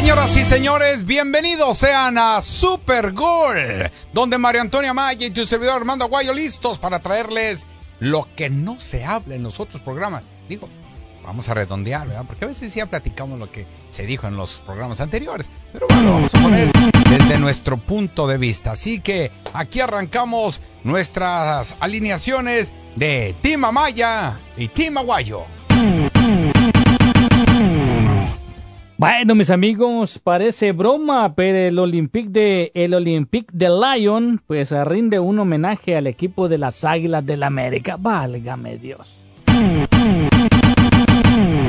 Señoras y señores, bienvenidos sean a Super Gol, donde Mario Antonio Maya y tu servidor Armando Aguayo listos para traerles lo que no se habla en los otros programas. Digo, vamos a redondear, ¿verdad? Porque a veces ya platicamos lo que se dijo en los programas anteriores, pero bueno, vamos a poner desde nuestro punto de vista. Así que aquí arrancamos nuestras alineaciones de Team Amaya y Team Aguayo. Bueno, mis amigos, parece broma, pero el Olympique de el Olympique de Lyon pues rinde un homenaje al equipo de las Águilas del la América. Válgame Dios.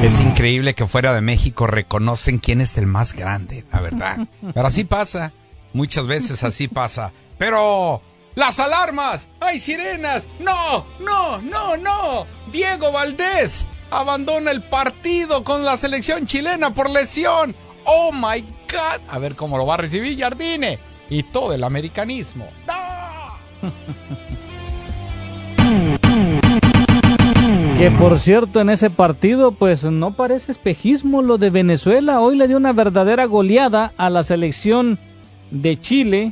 Es increíble que fuera de México reconocen quién es el más grande, la verdad. Pero así pasa, muchas veces así pasa. Pero las alarmas, hay sirenas. No, no, no, no. Diego Valdés abandona el partido con la selección chilena por lesión. Oh my God. A ver cómo lo va a recibir Jardine y todo el americanismo. Que por cierto, en ese partido, pues no parece espejismo lo de Venezuela. Hoy le dio una verdadera goleada a la selección de Chile.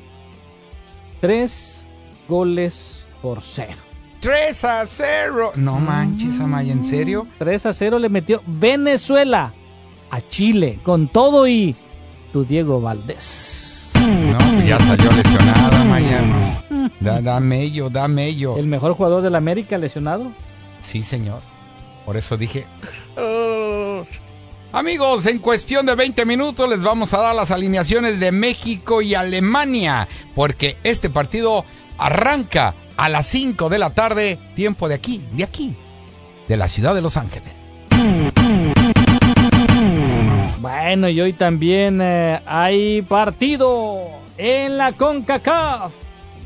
Tres goles por cero. 3 a 0. No manches, Amaya, ¿en serio? 3 a 0 le metió Venezuela a Chile con todo y tu Diego Valdés. No, pues ya salió lesionada, Amaya. Da, da mello, da mello. ¿El mejor jugador de la América lesionado? Sí, señor. Por eso dije. "Oh". Amigos, en cuestión de 20 minutos les vamos a dar las alineaciones de México y Alemania, porque este partido arranca a las 5 de la tarde, tiempo de aquí, de aquí, de la ciudad de Los Ángeles. Bueno, y hoy también eh, hay partido en la CONCACAF.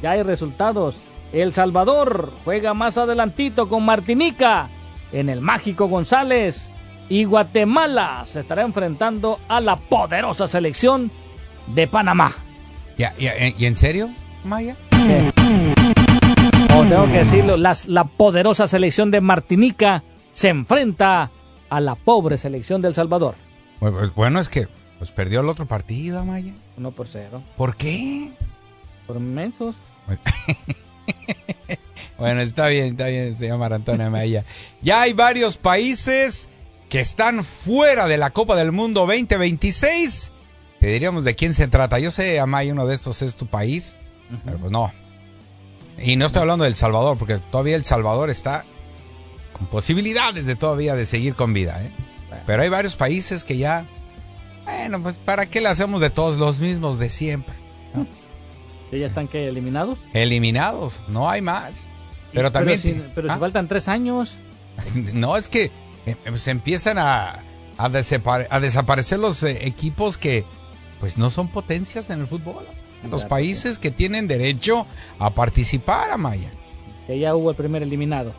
Ya hay resultados. El Salvador juega más adelantito con Martinica en el Mágico González. Y Guatemala se estará enfrentando a la poderosa selección de Panamá. ¿Ya, ya, ¿Y en serio, Maya? Tengo que decirlo, las- la poderosa selección de Martinica se enfrenta a la pobre selección del Salvador. Pues, pues, Bueno, es que pues, perdió el otro partido, Maya. Uno por cero. ¿Por qué? Por mensos. Bueno, está bien, está bien, señor Marantona Maya. Ya hay varios países que están fuera de la Copa del Mundo 2026. Te diríamos de quién se trata. Yo sé, Amaya, uno de estos es tu país, pero pues no. Y no estoy hablando del Salvador, porque todavía El Salvador está con posibilidades de todavía de seguir con vida. ¿eh? Pero hay varios países que ya, bueno, pues ¿para qué le hacemos de todos los mismos de siempre? ¿Que ya están que eliminados? Eliminados, no hay más. Pero también... Pero, si, pero si ¿Ah? faltan tres años. No, es que eh, se empiezan a, a, desapare- a desaparecer los eh, equipos que pues no son potencias en el fútbol. Los países que tienen derecho a participar, Amaya. Que ya hubo el primer eliminado.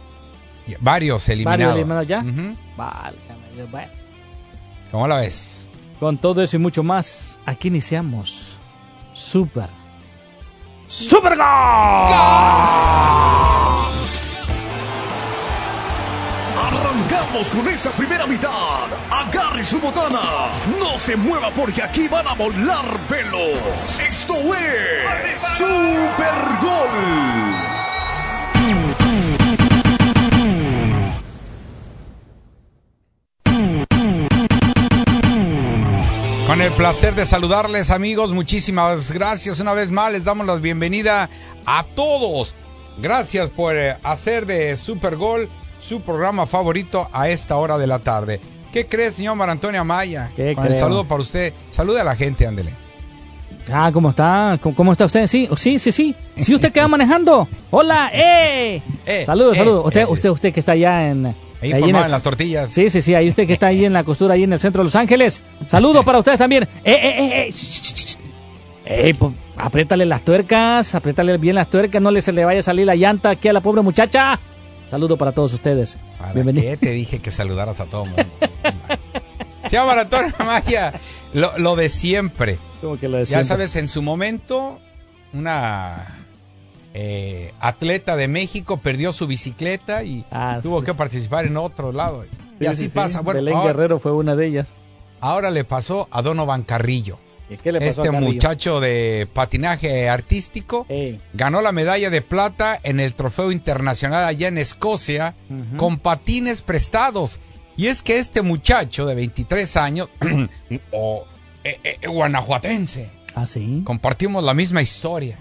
Varios eliminados. ¿Varios eliminados ya? Ujú. Válgame Dios, bueno. ¿Cómo la ves? Con todo eso y mucho más, aquí iniciamos. Super. ¡Super Con esta primera mitad. Agarre su botana. No se mueva porque aquí van a volar velos. Esto es Super Gol. Con el placer de saludarles amigos, muchísimas gracias una vez más, les damos la bienvenida a todos. Gracias por eh, hacer de Super Gol su programa favorito a esta hora de la tarde. ¿Qué crees, señor Mar Antonio Amaya? ¿Qué Con el saludo para usted. Salude a la gente, ándele. Ah, ¿cómo está? ¿Cómo, cómo está usted? Sí, sí, sí, sí. Sí, usted que va manejando. Hola, eh. Eh, saludos, eh, saludos. Usted, eh. usted, usted que está allá en. Ahí ahí el- las tortillas. Sí, sí, sí. Ahí usted que está ahí en la costura, ahí en el centro de Los Ángeles. Saludos para ustedes también. Eh, eh, eh, eh. Ey, pues, apriétale las tuercas, apriétale bien las tuercas, no le se le vaya a salir la llanta aquí a la pobre muchacha. Saludo para todos ustedes. ¿Para Bienvenido. qué te dije que saludaras a todo el mundo? Se llama Antonio Maya. Lo, lo de siempre. Como que lo Ya decía. sabes, en su momento, una eh, atleta de México perdió su bicicleta y Ah, tuvo sí. que participar en otro lado. Y Sí, así sí, sí. pasa. Bueno, Belén ahora, Guerrero fue una de ellas. ahora le pasó a Donovan Carrillo. ¿Y qué le pasó Este muchacho de patinaje artístico Ey. ganó la medalla de plata en el trofeo internacional allá en Escocia con patines prestados. Y es que este muchacho de 23 años, o eh, eh, guanajuatense, Ah, sí. compartimos la misma historia.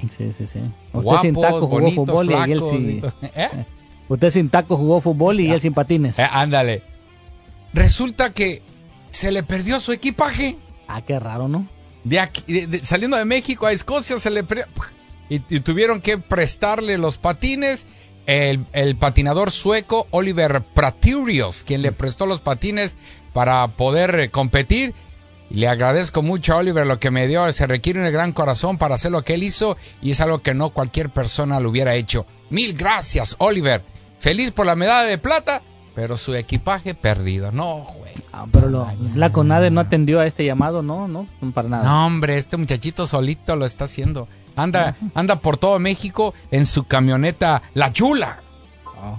Sí, sí, sí. Usted Guapos, sin taco jugó bonitos, fútbol y él. ¿Eh? Usted sin taco jugó fútbol y él sin patines. Eh, ándale. Resulta que se le perdió su equipaje. Ah, qué raro, ¿no? De aquí, saliendo de México a Escocia se le. Y, tuvieron que prestarle los patines. El, el patinador sueco Oliver Praturios, quien le prestó los patines para poder eh, competir. Le agradezco mucho a Oliver lo que me dio. Se requiere un gran corazón para hacer lo que él hizo y es algo que no cualquier persona lo hubiera hecho. Mil gracias, Oliver. Feliz por la medalla de plata, pero su equipaje perdido. No, güey. Ah, pero lo, la CONADE no atendió a este llamado, ¿no? No, para nada. No, hombre, este muchachito solito lo está haciendo. Anda, anda por todo México en su camioneta La Chula. Ah.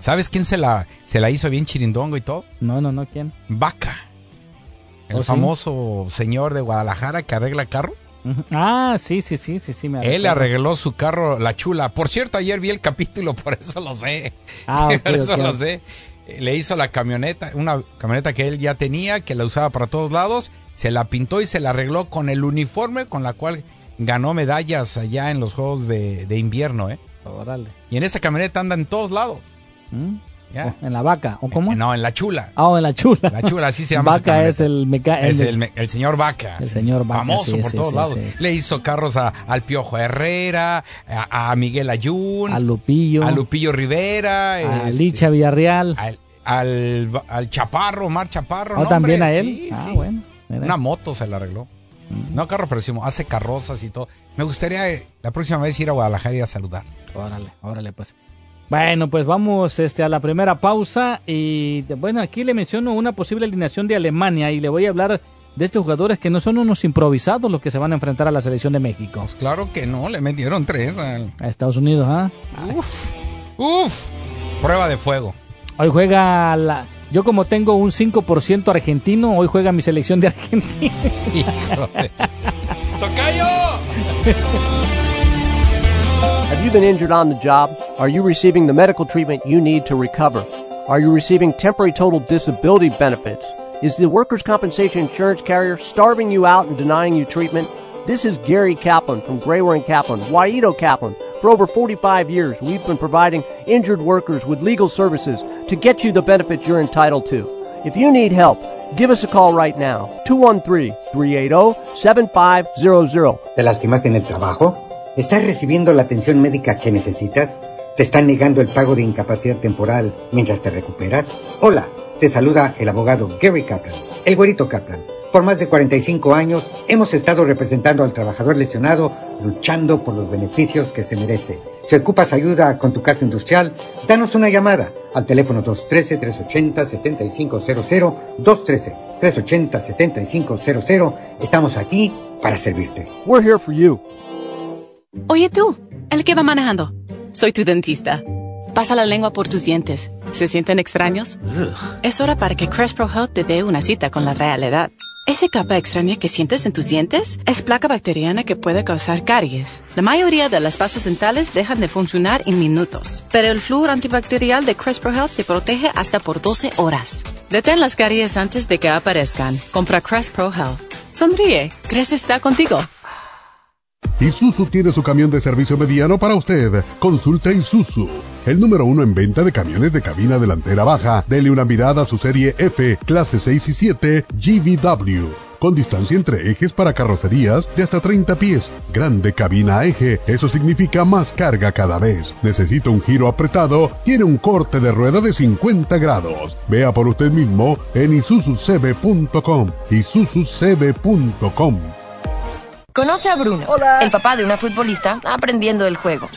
¿Sabes quién se la, se la hizo bien chirindongo y todo? No, no, no, ¿quién? Vaca. El ¿Oh, sí? famoso señor de Guadalajara que arregla carros. Ah, sí, sí, sí, sí, sí, me Él arregló su carro La Chula. Por cierto, ayer vi el capítulo, por eso lo sé. Ah, por eso lo sé. Le hizo la camioneta, una camioneta que él ya tenía, que la usaba para todos lados. Se la pintó y se la arregló con el uniforme con la cual ganó medallas allá en los Juegos de, de invierno, ¿eh? Y en esa camioneta anda en todos lados. ¿Mm? ¿Ya? Oh, ¿En la vaca? ¿O cómo? No, en la chula. Ah, oh, en la chula. La chula, así se llama. Vaca es el meca... Es el- el, me- el señor Vaca. El señor Vaca, Famoso sí, por sí, todos sí, lados. Le hizo carros a, al Piojo Herrera, a, a Miguel Ayun, a Lupillo. a Lupillo Rivera, a este, Licha Villarreal. al, al, al Chaparro, Omar Chaparro. ¿O no, también hombre, a él? ah, sí. bueno. mira. Una moto se la arregló. No carro, pero sí, hace carrozas y todo. Me gustaría eh, la próxima vez ir a Guadalajara y a saludar. Órale, órale, pues. Bueno, pues vamos este, a la primera pausa. Y bueno, aquí le menciono una posible alineación de Alemania y le voy a hablar de estos jugadores que no son unos improvisados los que se van a enfrentar a la selección de México. Pues claro que no, le metieron tres. al- A Estados Unidos, ¿ah? Uf, prueba de fuego. Hoy juega la. Yo, como tengo un 5% argentino, hoy juega mi selección de Argentina. ¡Tocayo! Have you been injured on the job? Are you receiving the medical treatment you need to recover? Are you receiving temporary total disability benefits? Is the workers' compensation insurance carrier starving you out and denying you treatment? This is Gary Kaplan from Grayware and Kaplan, Waido Kaplan. For over 45 years, we've been providing injured workers with legal services to get you the benefits you're entitled to. If you need help, give us a call right now. 213-380-7500. ¿Te lastimaste en el trabajo? ¿Estás recibiendo la atención médica que necesitas? ¿Te están negando el pago de incapacidad temporal mientras te recuperas? Hola, te saluda el abogado Gary Kaplan, el güerito Kaplan. Por más de 45 años hemos estado representando al trabajador lesionado, luchando por los beneficios que se merece. Si ocupas ayuda con tu caso industrial, danos una llamada al teléfono 213-380-7500, 213-380-7500. Estamos aquí para servirte. We're here for you. Oye tú, el que va manejando. Soy tu dentista. Pasa la lengua por tus dientes. ¿Se sienten extraños? Es hora para que Crest Pro Health te dé una cita con la realidad. Esa capa extraña que sientes en tus dientes es placa bacteriana que puede causar caries. La mayoría de las pastas dentales dejan de funcionar en minutos, pero el flúor antibacterial de Crest Pro Health te protege hasta por 12 horas. Detén las caries antes de que aparezcan. Compra Crest Pro Health. Sonríe. Crest está contigo. Isuzu tiene su camión de servicio mediano para usted. Consulta Isuzu. El número uno en venta de camiones de cabina delantera baja. Dele una mirada a su serie F, clase 6 y 7, GVW. con distancia entre ejes para carrocerías de hasta 30 pies. Grande cabina eje, eso significa más carga cada vez. Necesita un giro apretado, tiene un corte de rueda de 50 grados. Vea por usted mismo en isuzucb.com. isuzucb.com. Conoce a Bruno, el papá de una futbolista aprendiendo el juego.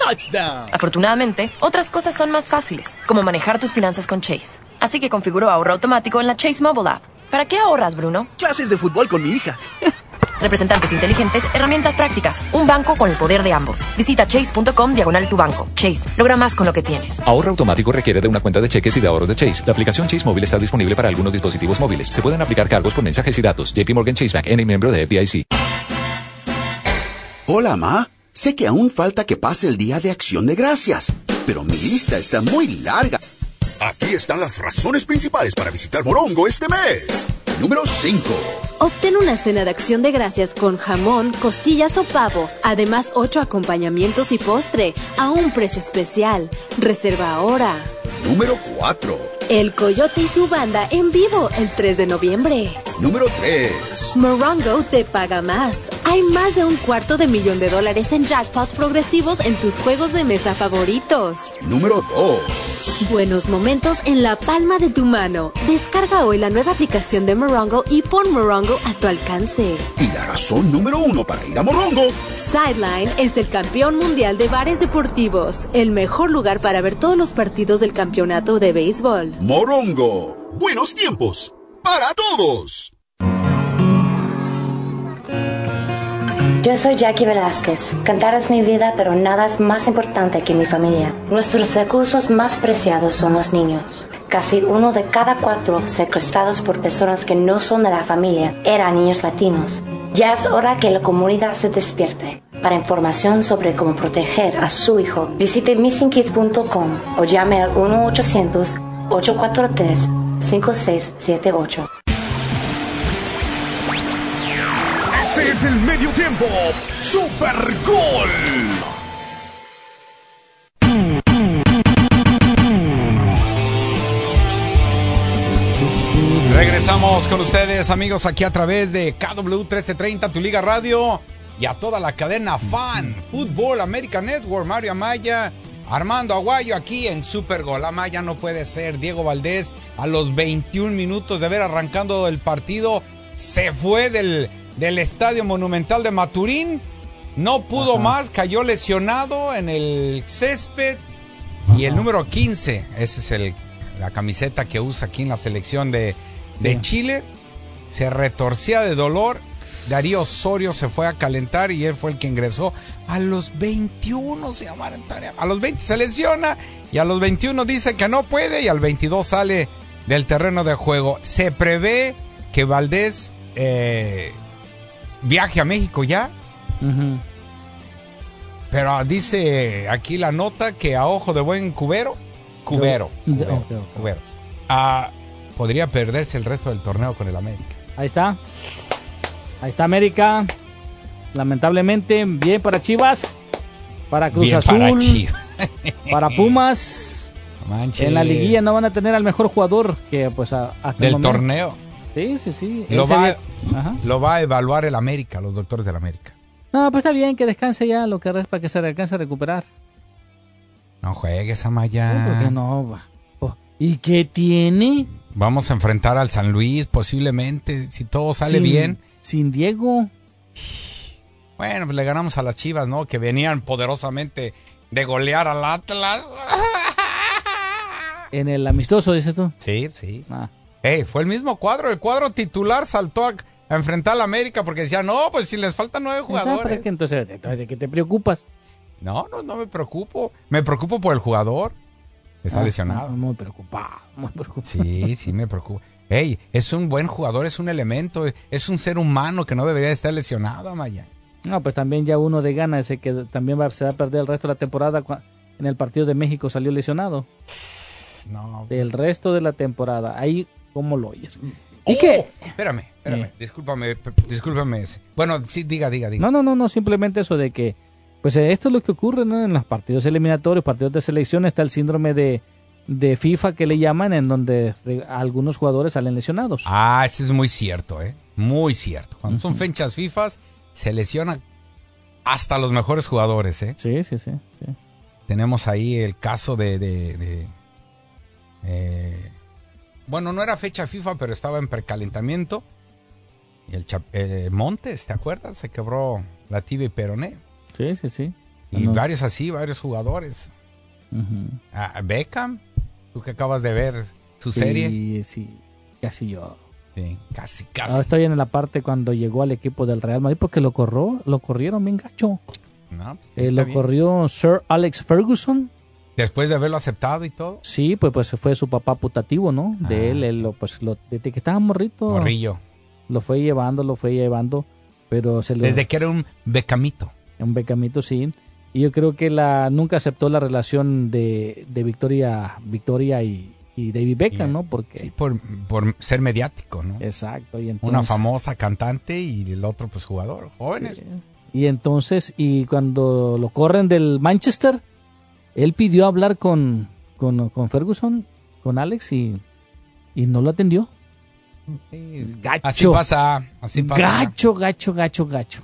Afortunadamente, otras cosas son más fáciles, como manejar tus finanzas con Chase. Así que configuró ahorro automático en la Chase Mobile App. ¿Para qué ahorras, Bruno? Clases de fútbol con mi hija. Representantes inteligentes, herramientas prácticas, un banco con el poder de ambos. Visita chase.com diagonal tu banco. Chase, logra más con lo que tienes. Ahorro automático requiere de una cuenta de cheques y de ahorros de Chase. La aplicación Chase Móvil está disponible para algunos dispositivos móviles. Se pueden aplicar cargos por mensajes y datos. JP Morgan Chase Bank, N miembro de FDIC. Hola, Ma. Sé que aún falta que pase el Día de Acción de Gracias, pero mi lista está muy larga. Aquí están las razones principales para visitar Morongo este mes. Número 5. Obtén una cena de acción de gracias con jamón, costillas o pavo. Además, ocho acompañamientos y postre a un precio especial. Reserva ahora. Número 4. El Coyote y su banda en vivo el 3 de noviembre. Número 3. Morongo te paga más. Hay más de un cuarto de millón de dólares en jackpots progresivos en tus juegos de mesa favoritos. Número 2. Buenos momentos en la palma de tu mano. Descarga hoy la nueva aplicación de Morongo y pon Morongo a tu alcance. Y la razón número uno para ir a Morongo. Sideline es el campeón mundial de bares deportivos. El mejor lugar para ver todos los partidos del campeonato de béisbol. Morongo. Buenos tiempos. Para todos. Yo soy Jackie Velázquez. Cantar es mi vida, pero nada es más importante que mi familia. Nuestros recursos más preciados son los niños. Casi uno de cada cuatro secuestrados por personas que no son de la familia eran niños latinos. Ya es hora que la comunidad se despierte. Para información sobre cómo proteger a su hijo, visite missingkids.com o llame al 1-800-843-5678. Ese es el medio tiempo. Super Gol. Regresamos con ustedes, amigos, aquí a través de KW 1330, tu Liga Radio y a toda la cadena Fan, Fútbol, American Network, Mario Amaya, Armando Aguayo aquí en Super Gol. Amaya no puede ser. Diego Valdés a los 21 minutos de haber arrancando el partido se fue del, del Estadio Monumental de Maturín. No pudo Ajá. más, cayó lesionado en el césped. Y el número 15, esa es el, la camiseta que usa aquí en la selección de, de Sí. Chile, se retorcía de dolor. Darío Osorio se fue a calentar y él fue el que ingresó. A los 21 se llama A los 20 se lesiona y a los 21 dice que no puede y al 22 sale del terreno de juego. Se prevé que Valdés eh, viaje a México ya, pero dice aquí la nota que a ojo de buen cubero, cubero, cubero, ah, podría perderse el resto del torneo con el América. Ahí está. Ahí está América. Lamentablemente, bien para Chivas. Para Cruz Bien Azul. para Chivas. para Pumas. Manche. En la liguilla no van a tener al mejor jugador que pues a, hasta del torneo. Sí, sí, sí. Lo va, Ajá. lo va a evaluar el América, los doctores del América. No, pues está bien que descanse ya lo que resta para que se alcance a recuperar. No juegues, ¿Por Amaya. qué no? Oh, ¿Y qué tiene? Vamos a enfrentar al San Luis posiblemente, si todo sale bien. Sin Diego. Bueno, pues le ganamos a las Chivas, ¿no? Que venían poderosamente de golear al Atlas. En el amistoso, dices tú. Sí, sí. Ah. Ey, fue el mismo cuadro. El cuadro titular saltó a, a enfrentar al América porque decía, no, pues si les faltan nueve Ah, ¿para jugadores. entonces, ¿de qué te preocupas? No, no, no me preocupo. Me preocupo por el jugador. Está Ah, lesionado. Muy preocupado, muy preocupado. Sí, sí, me preocupa. Ey, es un buen jugador, es un elemento, es un ser humano que no debería estar lesionado, Amaya. No, pues también ya uno de gana ese que también va, se va a perder el resto de la temporada. En el partido de México salió lesionado. No. Del resto de la temporada. Ahí, ¿cómo lo oyes? ¿Y ¿Y qué? Espérame, espérame, Eh. discúlpame, discúlpame. Bueno, sí, diga, diga, diga. No, no, no, no, simplemente eso de que, pues esto es lo que ocurre ¿no? en los partidos eliminatorios, partidos de selección, está el síndrome de, de FIFA que le llaman, en donde re- algunos jugadores salen lesionados. Ah, eso es muy cierto, ¿eh? Muy cierto. Cuando son fechas FIFA, se lesionan hasta los mejores jugadores, ¿eh? Sí, sí, sí. sí. Tenemos ahí el caso de... de- de, eh, bueno, no era fecha FIFA, pero estaba en precalentamiento. Y el eh, Montes, ¿te acuerdas? Se quebró la tibia y peroné. Sí, sí, sí. Y No. varios así, varios jugadores. Ah, Beckham, tú que acabas de ver su Sí, serie. Sí, casi yo. Sí, casi, casi. Ahora estoy en la parte cuando llegó al equipo del Real Madrid porque lo corrió, lo corrieron bien gacho. No, Eh, lo bien. corrió Sir Alex Ferguson. Después de haberlo aceptado y todo. Sí, pues, pues fue su papá putativo, ¿no? De Ah. él, él lo, pues lo, desde que estaba morrito. Morrillo. Lo fue llevando, lo fue llevando, pero se lo... Desde que era un becamito. Un becamito, sí. Y yo creo que la nunca aceptó la relación de, de Victoria, Victoria y, y David Beckham, ¿no? Porque... Sí, por, por ser mediático, ¿no? Exacto. Y Una entonces- famosa cantante y el otro, pues, jugador. Jóvenes. Sí. Y entonces, y cuando lo corren del Manchester, él pidió hablar con, con, con Ferguson, con Alex, y, y no lo atendió. Gacho. Así pasa, así pasa. Gacho, gacho, gacho, gacho.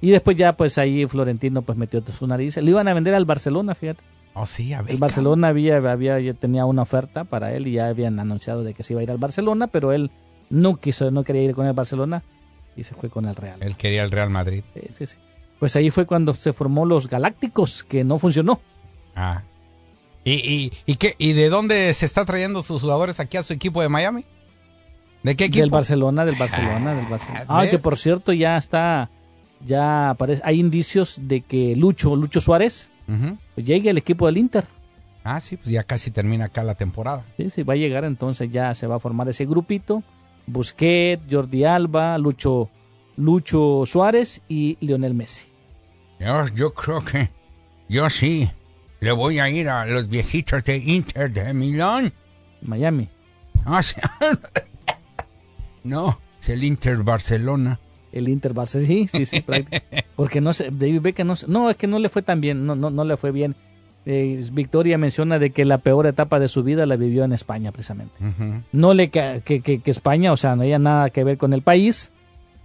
Y después ya, pues ahí Florentino pues metió su nariz. Le iban a vender al Barcelona, fíjate. Oh, sí, a ver. El Barcelona había, había, ya tenía una oferta para él y ya habían anunciado de que se iba a ir al Barcelona, pero él no quiso, no quería ir con el Barcelona y se fue con el Real. Él quería el Real Madrid. Sí, sí, sí. Pues ahí fue cuando se formó los Galácticos, que no funcionó. Ah. ¿Y, y, y, qué, ¿Y de dónde se está trayendo sus jugadores aquí a su equipo de Miami? ¿De qué equipo? Del Barcelona, del Barcelona, del Barcelona. Ah, que por cierto ya está, ya aparece, hay indicios de que Lucho, Lucho Suárez, pues llegue al equipo del Inter. Ah, sí, pues ya casi termina acá la temporada. Sí, sí, va a llegar entonces ya se va a formar ese grupito. Busquets, Jordi Alba, Lucho, Lucho Suárez y Lionel Messi. Yo, yo creo que yo sí le voy a ir a los viejitos de Inter de Milán. Miami. Ah, sí. no, es el Inter Barcelona. El Inter Barcelona, sí, sí, sí. Porque no sé, David Beckham no sé- no, es que no le fue tan bien, no, no, no le fue bien. Eh, Victoria menciona de que la peor etapa de su vida la vivió en España, precisamente. No le que, que, que España, o sea, no había nada que ver con el país,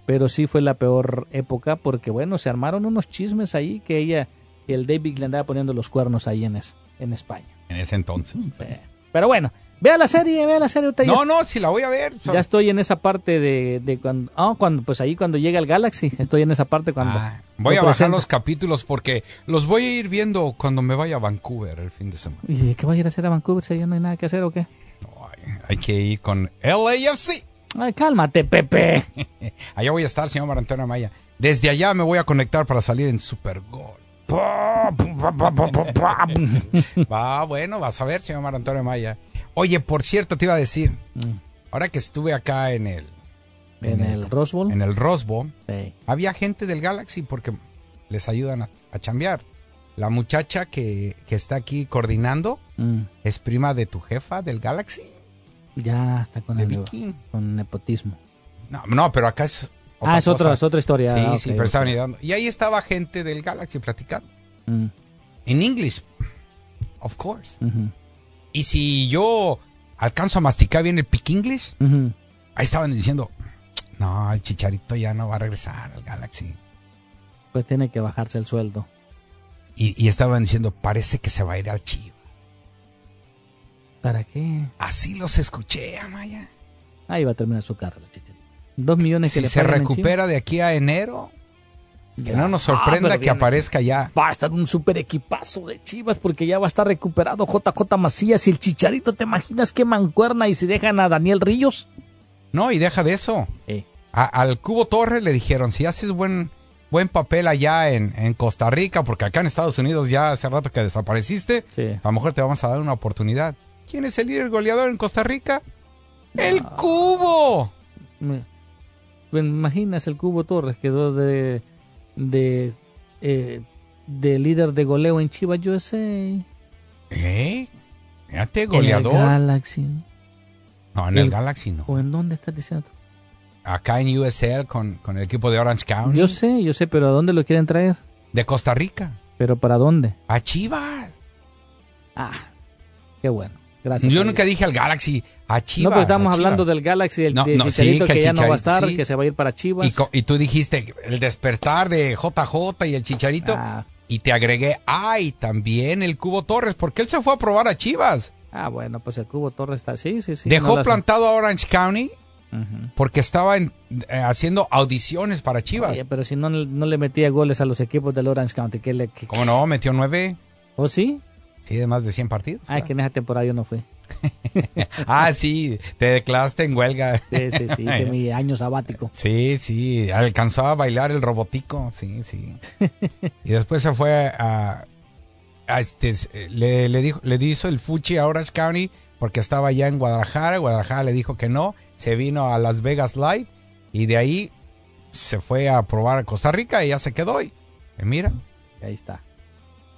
pero sí fue la peor época porque, bueno, se armaron unos chismes ahí que ella, el David le andaba poniendo los cuernos ahí en, es- en España. En ese entonces. Sí. Pero bueno, vea la serie, vea la serie. ahorita ya- No, no, si la voy a ver. ya estoy en esa parte de, de cuando, ah, cuando, pues ahí cuando llega el Galaxy, estoy en esa parte cuando. Ah, Voy a bajar los capítulos porque los voy a ir viendo cuando me vaya a Vancouver el fin de semana. ¿Y qué va a ir a hacer a Vancouver si allá no hay nada que hacer o qué? Hay que ir con LAFC. Ay, cálmate, Pepe. Allá voy a estar, señor Marantona Maya. Desde allá me voy a conectar para salir en Super Gol. Va, bueno, vas a ver, señor Marantonio Maya. Oye, por cierto, te iba a decir, ahora que estuve acá en el... Mm. En el Rose Bowl. En el Rose Bowl, Sí. había gente del Galaxy porque les ayudan a, a chambear. La muchacha que, que está aquí coordinando Mm, es prima de tu jefa del Galaxy. ya está con De el Vicky. con nepotismo. No, no, pero acá es... Ah, es otra- cosa. es otra historia. Sí, Ah, sí, pero estaban ayudando. Y ahí estaba gente del Galaxy platicando. Mm, En inglés. Of course. Y si yo alcanzo a masticar bien el pick English, ujú. ahí estaban diciendo, no, el chicharito ya no va a regresar al Galaxy. Pues tiene que bajarse el sueldo. Y, y estaban diciendo, parece que se va a ir al Chivas. ¿Para qué? Así los escuché, Amaya. Ahí va a terminar su carrera, Chicharito. Dos millones que Si le se en recupera de aquí a enero, que no nos Ah, sorprenda pero que aparezca ya. Va a estar un super equipazo de Chivas porque ya va a estar recuperado JJ Macías y el Chicharito. ¿Te imaginas qué mancuerna y si dejan a Daniel Ríos? No, y deja de eso. Eh. A- al Cubo Torres le dijeron, si haces buen, buen papel allá en, en Costa Rica, porque acá en Estados Unidos ya hace rato que desapareciste, a lo mejor te vamos a dar una oportunidad. ¿Quién es el líder goleador en Costa Rica? ¡El Cubo! Me, me imaginas el Cubo Torres quedó de de eh, de líder de goleo en Chivas USA. ¿Eh? Fíjate, En goleador. el Galaxy. no, en el, el- Galaxy no. ¿O en dónde estás diciendo? tú? Acá en USL con, con el equipo de Orange County. Yo sé, yo sé, pero ¿a dónde lo quieren traer? De Costa Rica. ¿Pero para dónde? A Chivas. Ah, qué bueno. Gracias. Yo nunca dije al Galaxy, a Chivas. no, pero estamos hablando del Galaxy, del No, no, sí, Chicharito que que, ya no va a estar, sí. que se va a ir para Chivas. Y, y tú dijiste el despertar de JJ y el Chicharito. Ah. Y te agregué, ay, también el Cubo Torres, porque él se fue a probar a Chivas. Ah, bueno, pues el Cubo Torres está. Sí, sí, sí. Dejó no plantado a Orange County porque estaba en- eh, haciendo audiciones para Chivas. Oye, pero si no, no le metía goles a los equipos del Orange County, ¿qué le.? qué- ¿Cómo no? Metió nueve. ¿O sí? Sí, de más de 100 partidos. Ay, que en esa temporada yo no fui. Ah, sí, te declaraste en huelga. Sí, sí, sí, hice mi año sabático. Sí, sí, alcanzó a bailar el robotico, sí, sí. Y después se fue a, a este, le, le dijo, le hizo el fuchi a Orange County porque estaba ya en Guadalajara, Guadalajara le dijo que no, se vino a Las Vegas Light y de ahí se fue a probar a Costa Rica y ya se quedó y, y mira, Ahí está.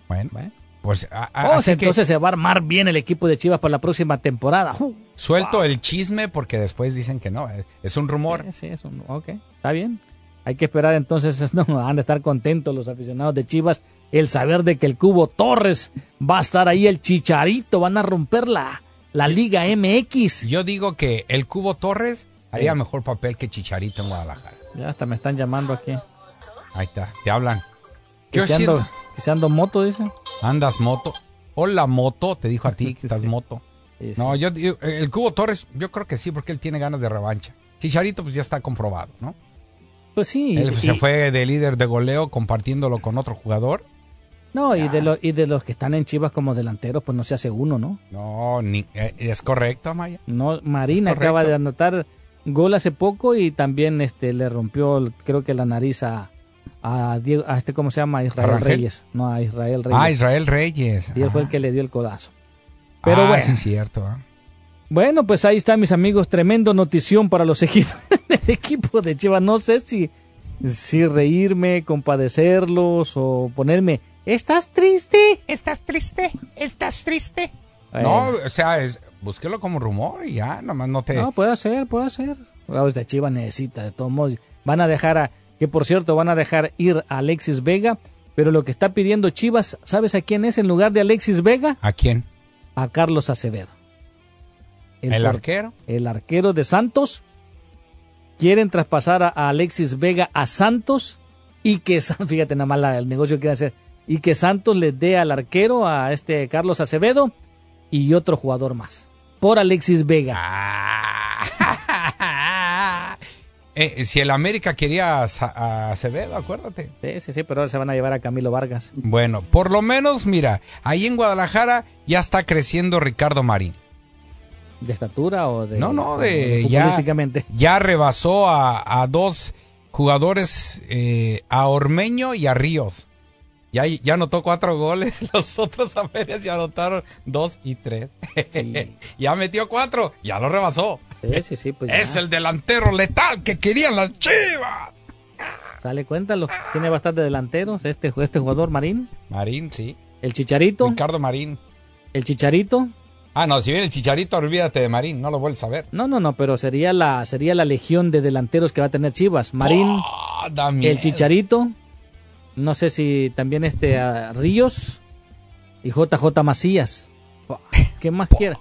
bueno, Bueno. Pues a- a- Oh, así que entonces se va a armar bien el equipo de Chivas para la próxima temporada. Uh, suelto el chisme porque después dicen que no, es- es un rumor. Sí, sí, es un- ok, está bien. Hay que esperar entonces, no, han de estar contentos los aficionados de Chivas, el saber de que el Cubo Torres va a estar ahí, el Chicharito, van a romper la, la Liga MX. Yo digo que el Cubo Torres haría Sí. mejor papel que Chicharito en Guadalajara. Ya hasta me están llamando aquí. Ahí está, te hablan. ¿Qué ando moto, dice. Andas moto. Hola moto, te dijo a ti que estás Sí. moto. Sí, No, yo el Cubo Torres, yo creo que sí, porque él tiene ganas de revancha. Chicharito, pues ya está comprobado, ¿no? Pues sí. él y- se fue de líder de goleo compartiéndolo con otro jugador. No, y de, lo- y de los que están en Chivas como delanteros, pues no se hace uno, ¿no? No, ni, eh, es correcto, Amaya. No, Marina acaba de anotar gol hace poco y también este le rompió, creo que la nariz a, a Diego, a este, ¿cómo se llama? A Israel. Reyes. No, a Israel Reyes. Ah, Israel Reyes. Y él fue el Ah. que le dio el codazo. Pero Ah, bueno. sí, cierto. ¿eh? Bueno, pues ahí está, mis amigos. Tremendo notición para los seguidores del equipo de Chivas. No sé si, si reírme, compadecerlos o ponerme. ¿Estás triste? ¿Estás triste? ¿Estás triste? Bueno. No, o sea, es, búsquelo como rumor y ya, nomás no te... No, puede ser, puede ser. Ahorita Chivas necesita, de todos modos. Van a dejar a, que por cierto, van a dejar ir a Alexis Vega, pero lo que está pidiendo Chivas, ¿sabes a quién es en lugar de Alexis Vega? ¿A quién? A Carlos Acevedo. ¿El arquero? El arquero de Santos. Quieren traspasar a, Alexis Vega a Santos y que, fíjate nada más la- el negocio que quiere hacer, y que Santos le dé al arquero, a este Carlos Acevedo y otro jugador más. Por Alexis Vega. Eh, si el América quería a, Acevedo, acuérdate. Sí, sí, sí, pero ahora se van a llevar a Camilo Vargas. Bueno, por lo menos, mira, ahí en Guadalajara ya está creciendo Ricardo Marín. ¿De estatura o de.? No, no, de ya, rebasó a, a dos jugadores, eh, a Ormeño y a Ríos. Ya, ya anotó cuatro goles, los otros apenas ya anotaron dos y tres. Sí. ya metió cuatro, ya lo rebasó. Sí, sí, sí, pues ya. Es el delantero letal que querían las chivas. Sale, cuéntalo. Tiene bastante delanteros este, este jugador Marín. Marín, sí. El Chicharito. Ricardo Marín. El Chicharito. Ah, no, si viene el Chicharito, olvídate de Marín, no lo vuelves a ver. No, no, no, pero sería la, sería la legión de delanteros que va a tener Chivas. Marín, el Chicharito. No sé si también este ah, Ríos y JJ Macías. ¿Qué más quiera?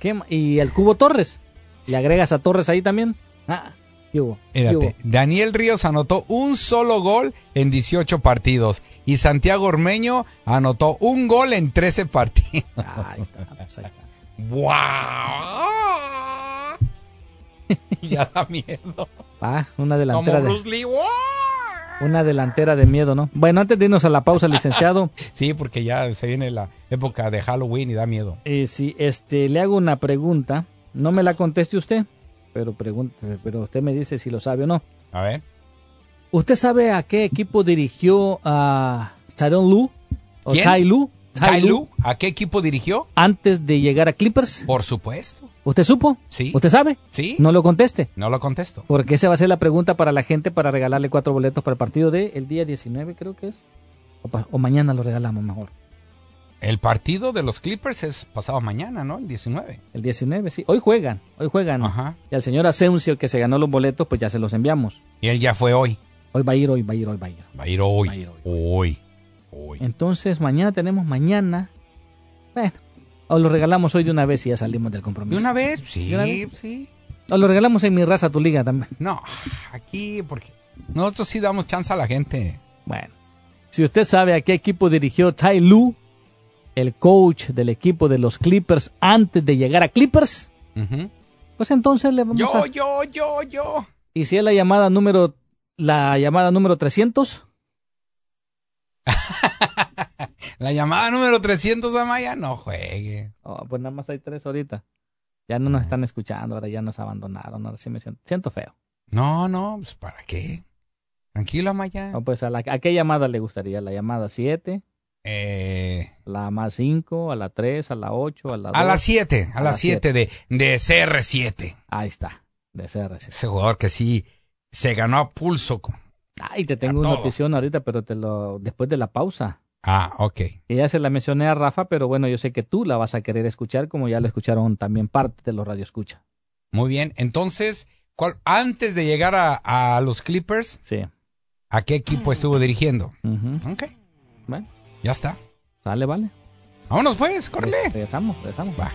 ¿Qué ma- y el Cubo Torres. ¿Le agregas a Torres ahí también? Ah, ¿qué hubo? ¿Qué Mírate, hubo? Daniel Ríos anotó un solo gol en 18 partidos y Santiago Ormeño anotó un gol en 13 partidos. Ah, ahí está, pues ahí está. ¡Wow! ya da miedo. Ah, una Como delantera de, Bruce Lee. ¡wow! Una delantera de miedo, ¿no? Bueno, antes de irnos a la pausa, licenciado, Sí, porque ya se viene la época de Halloween y da miedo. eh, si este le hago una pregunta, no me la conteste usted, pero pregunte, pero usted me dice si lo sabe o no. A ver. ¿Usted sabe a qué equipo dirigió a Tyron Lu? ¿O ¿Quién? ¿Ty Lue, Lue? ¿A qué equipo dirigió? Antes de llegar a Clippers. Por supuesto. ¿Usted supo? Sí. ¿Usted sabe? Sí. No lo conteste. No lo contesto. Porque esa va a ser la pregunta para la gente para regalarle cuatro boletos para el partido de el día 19, creo que es. O, pa- o mañana lo regalamos mejor. El partido de los Clippers es pasado mañana, ¿no? El 19. El 19, sí. Hoy juegan, hoy juegan. Ajá. Y al señor Asensio que se ganó los boletos, pues ya se los enviamos. Y él ya fue hoy. Hoy va a ir, hoy va a ir, hoy va a ir. Va a ir hoy. Va a ir hoy. Hoy. Entonces mañana tenemos mañana. Bueno, O lo regalamos hoy de una vez y ya salimos del compromiso. ¿De una vez? Sí, ¿De una vez? sí. O lo regalamos en mi raza, tu liga también. No, aquí, porque nosotros sí damos chance a la gente. Bueno, si usted sabe a qué equipo dirigió Tai Lu, el coach del equipo de los Clippers antes de llegar a Clippers, pues entonces le vamos Yo, a... yo, yo, yo. ¿Y si es la llamada número la llamada número 300? La llamada número 300 Amaya, no juegue. Oh, pues nada más hay tres ahorita. Ya no nos están escuchando, ahora ya nos abandonaron, ahora sí me siento, siento feo. No, no, pues ¿para qué? Tranquilo, Amaya. Oh, pues a, la, ¿a qué llamada le gustaría? ¿La llamada 7? Eh, ¿La más 5? ¿A la 3? ¿A la 8? ¿A la 2? a las 7, a, las 7 de, de CR7. Ahí está, de CR7. Ese jugador que sí se ganó a pulso. con- Ay, te tengo A una todo. notición ahorita, pero te lo después de la pausa. Ah, ok. Y ya se la mencioné a Rafa, pero bueno, yo sé que tú la vas a querer escuchar, como ya lo escucharon también parte de los radioescucha. Muy bien. Entonces, ¿cuál, antes de llegar a, a los Clippers, Sí. ¿a qué equipo estuvo dirigiendo? Ujú. Ok, Bueno, ya está. sale, vale. Vámonos pues, córrele. Regresamos, regresamos. Va.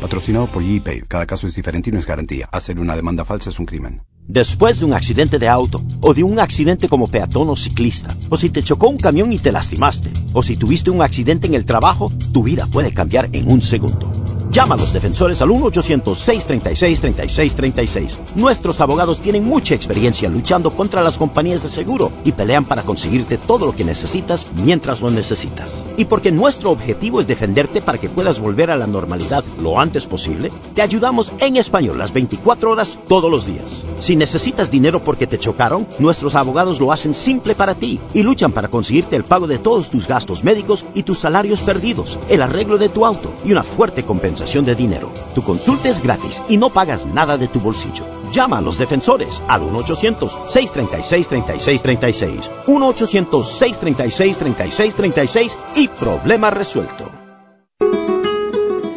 Patrocinado por ePay. Cada caso es diferente y no es garantía. Hacer una demanda falsa es un crimen. Después de un accidente de auto, o de un accidente como peatón o ciclista, o si te chocó un camión y te lastimaste, o si tuviste un accidente en el trabajo, tu vida puede cambiar en un segundo. Llama a los defensores al 1-800-636-3636. Nuestros abogados tienen mucha experiencia luchando contra las compañías de seguro y pelean para conseguirte todo lo que necesitas mientras lo necesitas. Y porque nuestro objetivo es defenderte para que puedas volver a la normalidad lo antes posible, te ayudamos en español las 24 horas todos los días. Si necesitas dinero porque te chocaron, nuestros abogados lo hacen simple para ti y luchan para conseguirte el pago de todos tus gastos médicos y tus salarios perdidos, el arreglo de tu auto y una fuerte compensación de dinero. Tu consulta es gratis y no pagas nada de tu bolsillo. Llama a los defensores al 1-800-636-3636. 1-800-636-3636 y problema resuelto.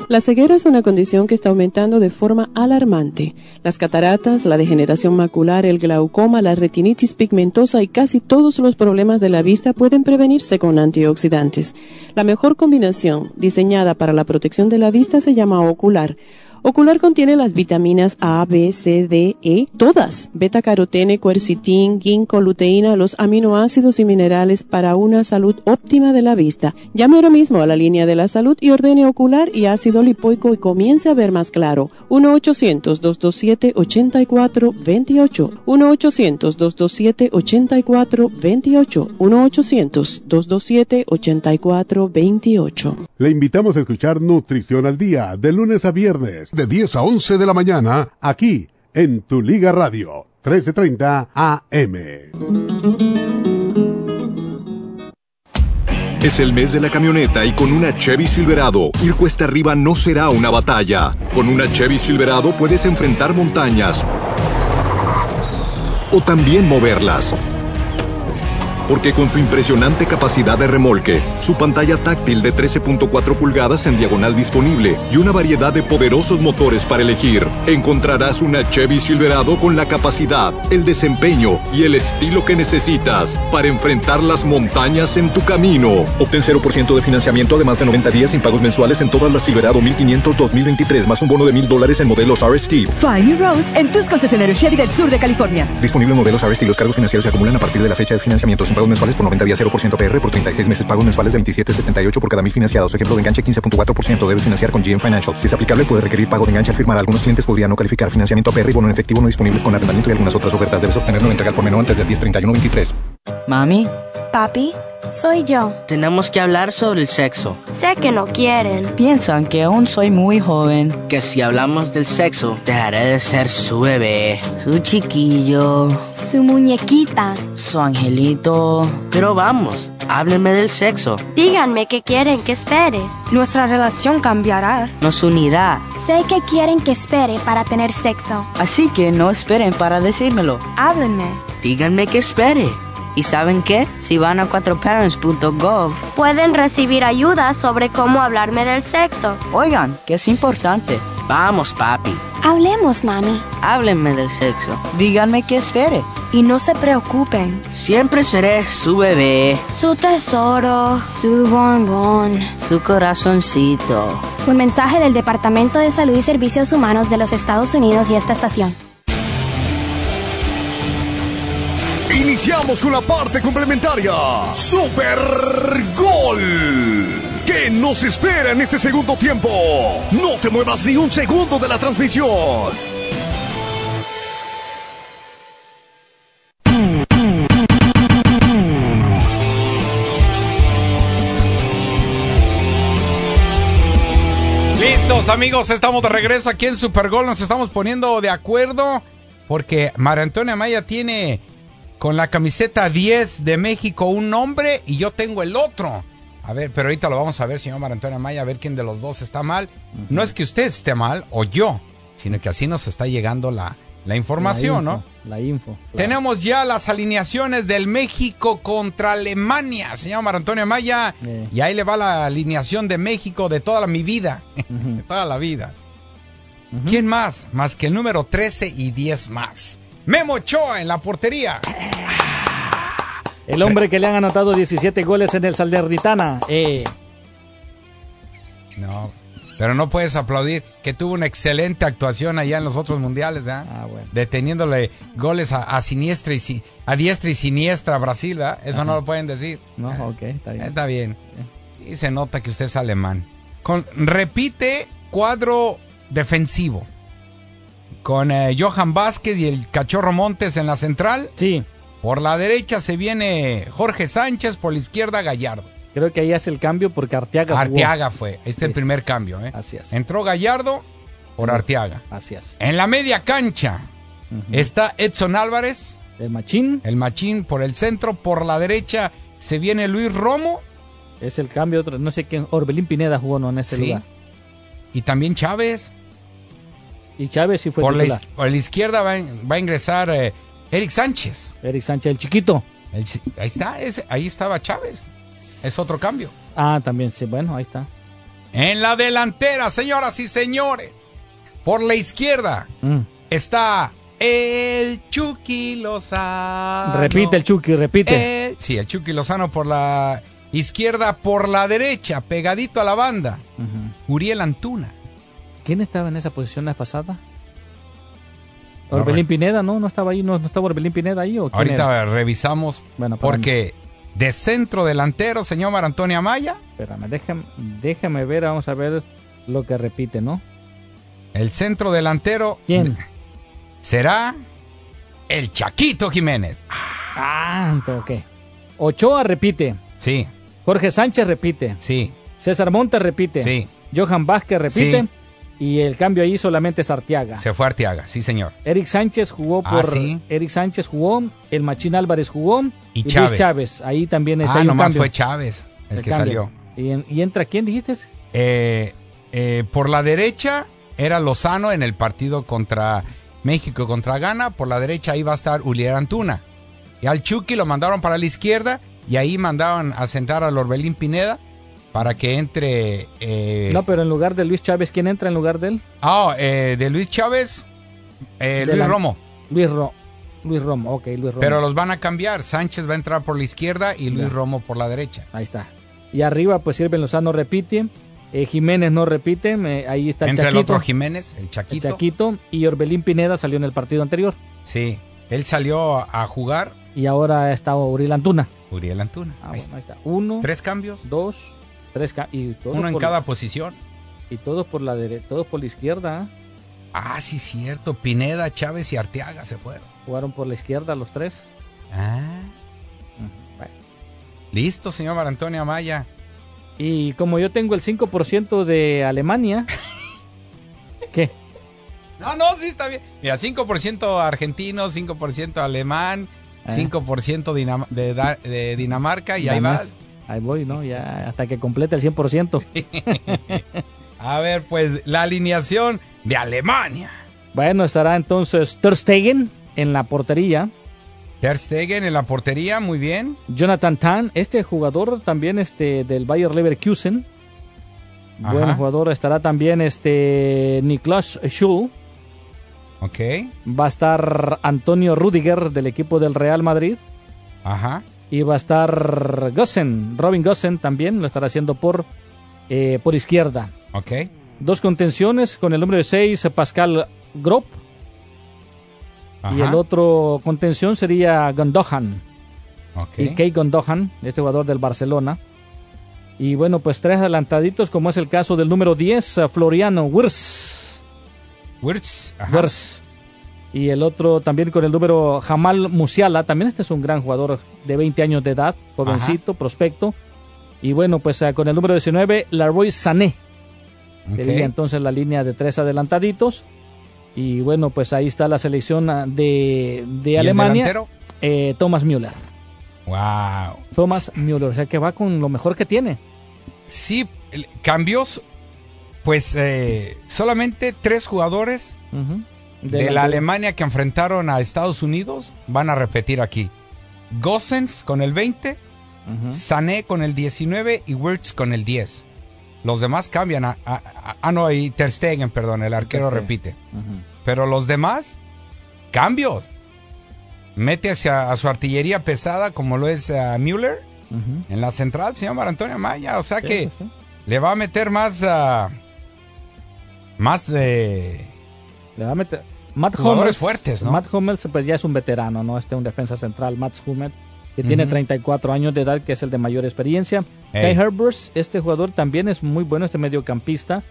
La ceguera es una condición que está aumentando de forma alarmante. Las cataratas, la degeneración macular, el glaucoma, la retinitis pigmentosa y casi todos los problemas de la vista pueden prevenirse con antioxidantes. La mejor combinación diseñada para la protección de la vista se llama ocular. Ocular contiene las vitaminas A, B, C, D, E, todas, beta carotene, quercitín, ginkgo, luteína, los aminoácidos y minerales para una salud óptima de la vista. Llame ahora mismo a la línea de la salud y ordene ocular y ácido lipoico y comience a ver más claro. 1-800-227-8428. 1-800-227-8428. 1-800-227-8428. Le invitamos a escuchar Nutrición al Día de lunes a viernes de 10 a 11 de la mañana aquí en Tu Liga Radio 1330 AM. Es el mes de la camioneta y con una Chevy Silverado, ir cuesta arriba no será una batalla. Con una Chevy Silverado puedes enfrentar montañas o también moverlas. Porque con su impresionante capacidad de remolque, su pantalla táctil de 13.4 pulgadas en diagonal disponible y una variedad de poderosos motores para elegir, encontrarás una Chevy Silverado con la capacidad, el desempeño y el estilo que necesitas para enfrentar las montañas en tu camino. Obtén 0% de financiamiento además de 90 días sin pagos mensuales en todas las Silverado 1500 2023 más un bono de mil dólares en modelos RST. Find New Roads en tus concesionarios Chevy del sur de California. Disponible en modelos RST. Los cargos financieros se acumulan a partir de la fecha de financiamiento pagos mensuales por 90 días 0% PR por 36 meses. Pagos mensuales de 27.78 por cada mil financiados. Ejemplo de enganche 15.4%. Debes financiar con GM Financial. Si es aplicable, puede requerir pago de enganche al firmar. Algunos clientes podrían no calificar financiamiento PR y bono en efectivo no disponibles con arrendamiento y algunas otras ofertas. Debes obtenerlo en entregar por menor antes del 1031-23. Mami, Papi, soy yo. tenemos que hablar sobre el sexo. Sé que no quieren. Piensan que aún soy muy joven. Que si hablamos del sexo, dejaré de ser su bebé. Su chiquillo. Su muñequita. Su angelito. Pero vamos, háblenme del sexo. Díganme que quieren que espere. Nuestra relación cambiará. Nos unirá. Sé que quieren que espere para tener sexo. Así que no esperen para decírmelo. Háblenme. Díganme que espere. ¿Y saben qué? Si van a 4parents.gov, Pueden recibir ayuda sobre cómo hablarme del sexo. oigan, que es importante. Vamos, papi, Hablemos, mami. Háblenme del sexo. Díganme qué espere. Y no se preocupen. Siempre seré su bebé, Su tesoro, su bombón. su corazoncito. Un mensaje del Departamento de Salud y Servicios Humanos de los Estados Unidos y esta estación. Iniciamos con la parte complementaria. Super Gol. ¿Qué nos espera en este segundo tiempo? No te muevas ni un segundo de la transmisión. Listos amigos, estamos de regreso aquí en Super Gol. Nos estamos poniendo de acuerdo porque María Antonia Maya tiene con la camiseta 10 de México un nombre y yo tengo el otro. A ver, pero ahorita lo vamos a ver, señor María Antonia Maya, a ver quién de los dos está mal. No es que usted esté mal o yo, sino que así nos está llegando la, la información, La ¿no? La info. Tenemos ya las alineaciones del México contra Alemania, señor María Antonia Maya. Eh. Y ahí le va la alineación de México de toda la- mi vida. de toda la vida. ¿Quién más? Más que el número 13 y 10 más. Memo Ochoa en la portería. El hombre que le han anotado 17 goles en el Salernitana. Eh, No, pero no puedes aplaudir que tuvo una excelente actuación allá en los otros mundiales, ¿verdad? Ah, bueno. Deteniéndole goles a, a siniestra y si- a diestra y siniestra a Brasil, ¿verdad? Eso no lo pueden decir. no, ok, está bien. Está bien. Y se nota que usted es alemán. Con, repite cuadro defensivo. Con eh, Johan Vázquez y el Cachorro Montes en la central. Sí, Por la derecha se viene Jorge Sánchez, por la izquierda Gallardo. creo que ahí hace el cambio porque Arteaga jugó. Arteaga fue. Este es el primer cambio. ¿eh? Así es. Entró Gallardo por Arteaga. Así es. En la media cancha está Edson Álvarez, El Machín el machín por el centro. Por la derecha se viene Luis Romo es el cambio. Otro, no sé quién. Orbelín Pineda jugó no en ese Sí. lugar. y también Chávez. Y Chávez sí fue Por la, titular. iz- por la izquierda va, va a ingresar eh, Eric Sánchez. Eric Sánchez, el chiquito. El ahí está, ese- ahí estaba Chávez. Es otro cambio. Ah, también, sí, bueno, ahí está. En la delantera, señoras y señores. Por la izquierda Mm. está el Chucky Lozano. Repite el Chucky, repite. Sí, el Chucky Lozano por la izquierda, por la derecha, pegadito a la banda. Uriel Antuna. ¿Quién estaba en esa posición la pasada? Orbelín Pineda, ¿no? ¿No estaba ahí? ¿No, no estaba Orbelín Pineda ahí? ¿o quién Ahorita era? revisamos. Bueno, porque de centro delantero, señor Mar Antonio Amaya, Espérame, déjame, déjame ver, vamos a ver lo que repite, ¿no? el centro delantero ¿Quién? será el Chaquito Jiménez. Ah, ok. Ochoa repite. Sí, Jorge Sánchez repite. sí, César Montes repite. sí. Johan Vázquez repite. Sí. Y el cambio ahí solamente es Arteaga. Se fue Arteaga, sí, señor. Eric Sánchez jugó Ah, por. sí. Eric Sánchez jugó. El Machín Álvarez jugó. Y Luis Chávez. Chávez. Ahí también está Ah, ahí un nomás cambio. fue Chávez el, El que cambio. salió. ¿Y, en- y entra quién dijiste? Eh, eh, por la derecha era Lozano en el partido contra México contra Ghana. Por la derecha ahí va a estar Ulier Antuna. Y al Chucky lo mandaron para la izquierda y ahí mandaban a sentar al Orbelín Pineda para que entre. eh, No, pero en lugar de Luis Chávez, ¿quién entra en lugar de él? ah, eh, de Luis Chávez, eh, De Luis la- Romo. Luis, Ro- Luis Romo, ok, Luis Romo. Pero los van a cambiar. Sánchez va a entrar por la izquierda y Luis Ya. Romo por la derecha. Ahí está. Y arriba, pues Sirven Lozano repite. eh, Jiménez no repite. ahí está el Entre el Chaquito. otro Jiménez, el el Chaquito. Chaquito. Y Orbelín Pineda salió en el partido anterior. Sí, él salió a a jugar. Y ahora está Uriel Antuna. Uriel Antuna. Ah, Ahí bueno, está. ahí está. Uno, Tres cambios. dos, tres. Y todos Uno en cada la- posición. y todos por la dere- todos por la izquierda. ¿ah? Ah, sí, cierto. Pineda, Chávez y Arteaga se fueron. Jugaron por la izquierda los tres. Ah. Bueno. Listo, señor Mar Antonio Amaya. Y como yo tengo el 5% de Alemania. ¿Qué? No, no, sí está bien. Mira, 5% argentino, 5% alemán, Ah. 5% Dinam- de, Dinamarca y ahí vas. Ahí voy, ¿no? Ya hasta que complete el 100%. A ver, pues la alineación de Alemania. bueno, estará entonces Ter Stegen en la portería. Ter Stegen en la portería, muy bien. Jonathan Tan, este jugador también este del Bayer Leverkusen. Ajá. Buen jugador estará también este Niklas Schul. Ok. Va a estar Antonio Rudiger del equipo del Real Madrid. Ajá. Y va a estar Gossen, Robin Gossen también, lo estará haciendo por, eh, por izquierda. Ok. Dos contenciones con el número de 6, Pascal Grop. Y Ajá. el otro contención sería Gondohan. Y Kei Gondohan, este jugador del Barcelona. Y bueno, pues tres adelantaditos, como es el caso del número 10, eh, Floriano Wirtz. Wirtz. Ajá. Y el otro también con el número Jamal Musiala. También este es un gran jugador de 20 años de edad, jovencito, prospecto. Y bueno, pues eh, con el número 19, Laroy Sané. Ok. Sería entonces la línea de tres adelantaditos. Y bueno, pues ahí está la selección ah, de, de Alemania. Eh, Thomas Müller. Wow. Thomas Müller, o sea que va con lo mejor que tiene. Sí, cambios. Pues eh, solamente tres jugadores de, De la la- Alemania que enfrentaron a Estados Unidos van a repetir aquí. Gossens con el 20, Sané con el 19 y Wirtz con el 10. Los demás cambian. a- a- a- ah, no, y Ter Stegen, perdón, el arquero Ter repite. Pero los demás, cambios. Mete hacia a su artillería pesada como lo es a Müller en la central, señor Antonio Maya. O sea Sí, que sí, le va a meter más... ah, más de... Le va a meter. Matt Hummels, fuertes, ¿no? Matt Hummels, pues ya es un veterano, ¿no? Este un defensa central, Matt Hummels, que tiene Ujú. 34 años de edad, que es el de mayor experiencia. Kai Herbers, este jugador también es muy bueno, este mediocampista,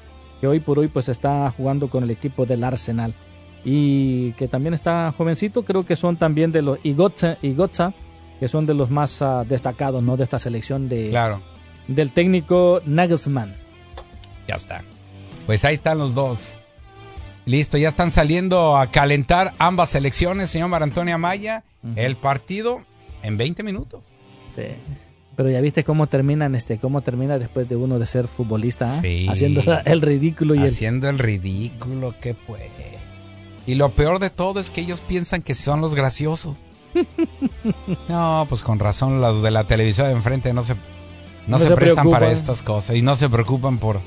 que hoy por hoy pues está jugando con el equipo del Arsenal. Y que también está jovencito, creo que son también de los Igotza, Igotza que son de los más ah, destacados, ¿no? De esta selección de, Claro. del técnico Nagelsmann. Ya está. Pues ahí están los dos. Listo, ya están saliendo a calentar ambas selecciones, señor Mar Antonio Amaya. El partido en 20 minutos. Sí. Pero ya viste cómo terminan, este, cómo termina después de uno de ser futbolista, ¿ah? Sí. haciendo el ridículo y Haciendo el ridículo que puede. Y lo peor de todo es que ellos piensan que son los graciosos. No, pues con razón los de la televisión de enfrente no se, no No se, se prestan para estas cosas y no se preocupan por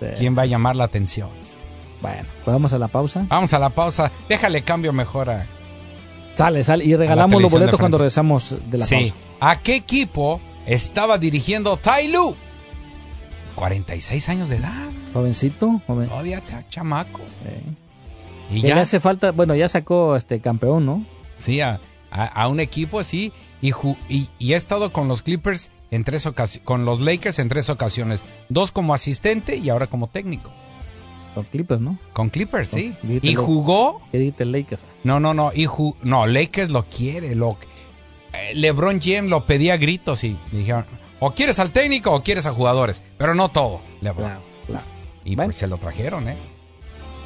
Sí, quién va a llamar la atención. Bueno, pues vamos a la pausa. Vamos a la pausa. Déjale cambio mejor a, Sale, sale. Y regalamos los boletos cuando regresamos de la Sí. pausa. ¿A qué equipo estaba dirigiendo Tai Lu? 46 años de edad. Jovencito, joven. Todavía cha- chamaco. Y Y ya ya, hace falta, bueno, ya sacó este campeón, ¿no? sí, a, a- a un equipo así. Y, y, y ha estado con los Clippers en tres ocasiones, con los Lakers en tres ocasiones. Dos como asistente y ahora como técnico. Con Clippers, ¿no? Con Clippers, sí. Y jugó. ¿Qué dijiste, Lakers? No, no, no. Y ju- no, Lakers lo quiere. Lo, eh, LeBron James lo pedía a gritos y dijeron: o quieres al técnico o quieres a jugadores. Pero no todo, LeBron. Claro, claro. Y pues se lo trajeron, ¿eh?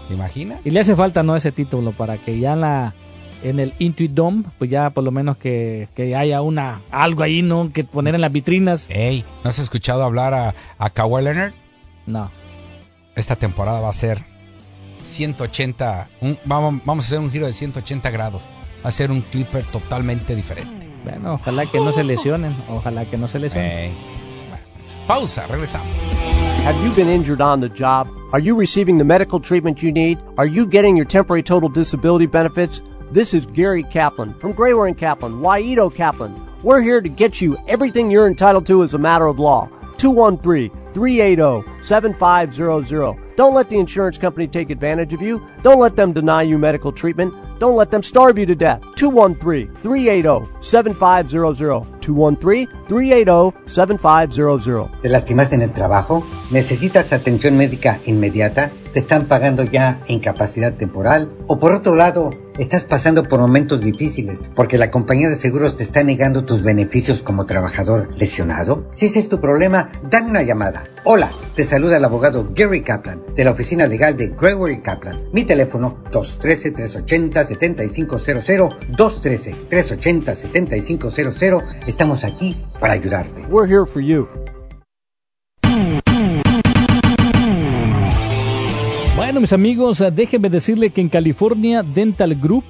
¿Te imaginas? Y le hace falta, ¿no? Ese título para que ya en la en el Intuit Dome, pues ya por lo menos que, que haya una algo ahí, ¿no? Que poner en las vitrinas. Ey, ¿no has escuchado hablar a, a Kawhi Leonard? No. Esta temporada va a ser 180. un- vamos, vamos a hacer un giro de 180 grados. Va a ser un Clipper totalmente diferente. Bueno, ojalá que no se lesionen. Ojalá que no se lesionen. Ey. Pausa, regresamos. Have you been injured on the job? Are you receiving the medical treatment you need? Are you getting your temporary total disability benefits? This is Gary Kaplan from Grayware and Kaplan, Waito Kaplan. We're here to get you everything you're entitled to as a matter of law. 213 380 7500. Don't let the insurance company take advantage of you. Don't let them deny you medical treatment. Don't let them starve you to death. 213 380 7500. 213 380 7500. ¿Te lastimaste en el trabajo? ¿Necesitas atención médica inmediata? ¿Te están pagando ya incapacidad temporal? ¿O por otro lado, estás pasando por momentos difíciles porque la compañía de seguros te está negando tus beneficios como trabajador lesionado? Si ese es tu problema, dame una llamada. Hola, te saluda el abogado Gary Kaplan de la oficina legal de Gregory Kaplan. Mi teléfono 213-380-7500, 213-380-7500. Estamos aquí para ayudarte. We're here for you. Bueno, mis amigos, eh, déjenme decirle que en California Dental Group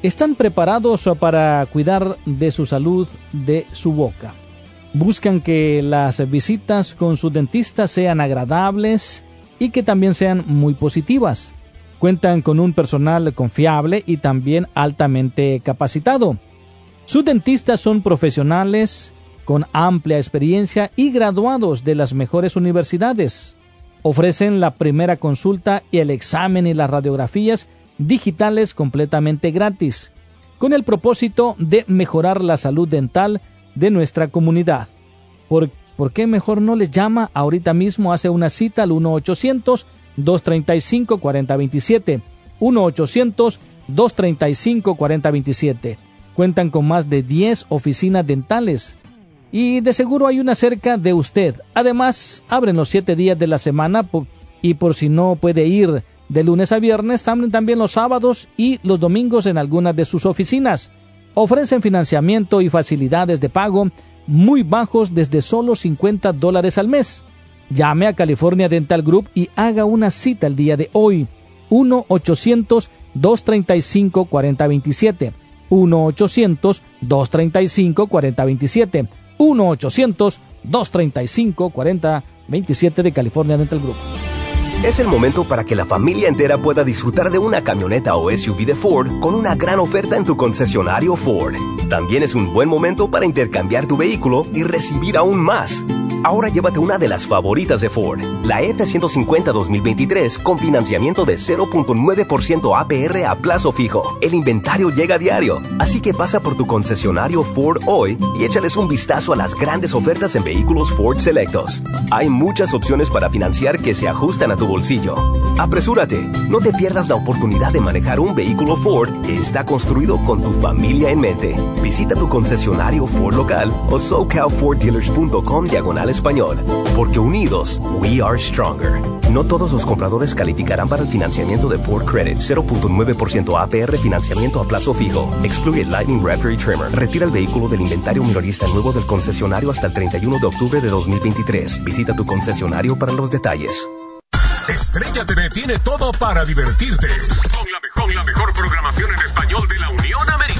están preparados eh, para cuidar de su salud de su boca. Buscan que las visitas con su dentista sean agradables y que también sean muy positivas. Cuentan con un personal confiable y también altamente capacitado. Sus dentistas son profesionales con amplia experiencia y graduados de las mejores universidades. Ofrecen la primera consulta y el examen y las radiografías digitales completamente gratis, con el propósito de mejorar la salud dental de nuestra comunidad. ¿Por, ¿por qué mejor no les llama ahorita mismo? Hace una cita al 1-800-235-4027. 1-800-235-4027. Cuentan con más de 10 oficinas dentales y de seguro hay una cerca de usted. Además, abren los 7 días de la semana y por si no puede ir de lunes a viernes, abren también los sábados y los domingos en algunas de sus oficinas. Ofrecen financiamiento y facilidades de pago muy bajos desde solo 50 dólares al mes. Llame a California Dental Group y haga una cita el día de hoy. 1-800-235-4027. 1-800-235-4027. 1-800-235-4027 de California Dental Group. Es el momento para que la familia entera pueda disfrutar de una camioneta o SUV de Ford con una gran oferta en tu concesionario Ford. También es un buen momento para intercambiar tu vehículo y recibir aún más. Ahora llévate una de las favoritas de Ford, la F-150 2023 con financiamiento de 0.9% APR a plazo fijo. El inventario llega a diario, así que pasa por tu concesionario Ford hoy y échales un vistazo a las grandes ofertas en vehículos Ford selectos. Hay muchas opciones para financiar que se ajustan a tu bolsillo. Apresúrate, no te pierdas la oportunidad de manejar un vehículo Ford que está construido con tu familia en mente. Visita tu concesionario Ford local o socalforddealers.com diagonal español, porque unidos, we are stronger. No todos los compradores calificarán para el financiamiento de Ford Credit 0.9% APR financiamiento a plazo fijo. Excluye Lightning Raptor y Trimmer. Retira el vehículo del inventario minorista nuevo del concesionario hasta el 31 de octubre de 2023. Visita tu concesionario para los detalles. Estrella TV tiene todo para divertirte. Con la, mejor, la mejor programación en español de la Unión Americana.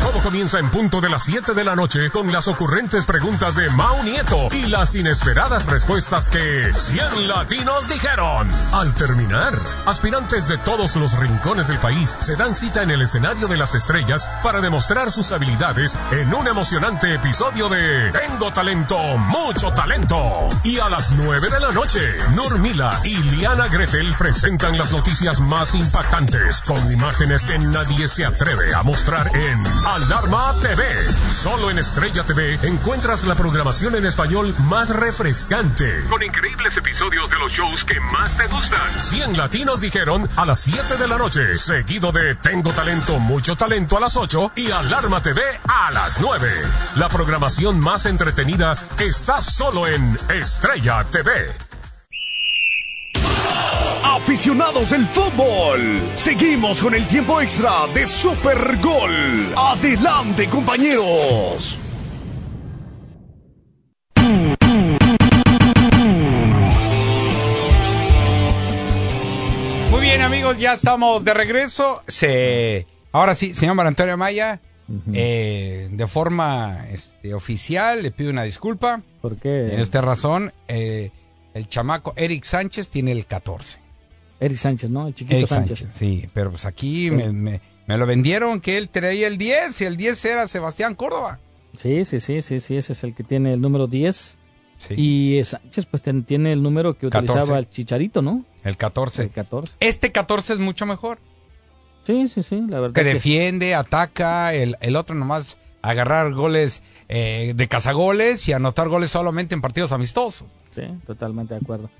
Todo comienza en punto de las 7 de la noche con las ocurrentes preguntas de Mau Nieto y las inesperadas respuestas que 100 latinos dijeron. Al terminar, aspirantes de todos los rincones del país se dan cita en el escenario de las estrellas para demostrar sus habilidades en un emocionante episodio de Tengo talento, mucho talento. Y a las 9 de la noche, Normila y Liana Gretel presentan las noticias más impactantes con imágenes que nadie se atreve a mostrar en Alarma TV. Solo en Estrella TV encuentras la programación en español más refrescante. Con increíbles episodios de los shows que más te gustan. 100 latinos dijeron a las 7 de la noche, seguido de Tengo talento, mucho talento a las 8 y Alarma TV a las 9. La programación más entretenida está solo en Estrella TV. Aficionados del fútbol, seguimos con el tiempo extra de Super Gol. Adelante, compañeros. Muy bien, amigos, ya estamos de regreso. Se... Ahora sí, señor Antonio Maya, eh, de forma este, oficial, le pido una disculpa. ¿Por qué? Tiene usted razón. eh, el chamaco Eric Sánchez tiene el 14. Eric Sánchez, ¿no? El chiquito Eric Sánchez. Sánchez, sí, pero pues aquí me, me- me lo vendieron que él traía el 10 y el 10 era Sebastián Córdoba. Sí, sí, sí, sí, sí, ese es el que tiene el número 10. Y eh, Sánchez pues tiene el número que 14. utilizaba el Chicharito, ¿no? El 14. El 14. Este 14 es mucho mejor. Sí, sí, sí, la verdad. Que que- defiende, ataca, el, el otro nomás agarrar goles eh, de cazagoles y anotar goles solamente en partidos amistosos. Sí, totalmente de acuerdo.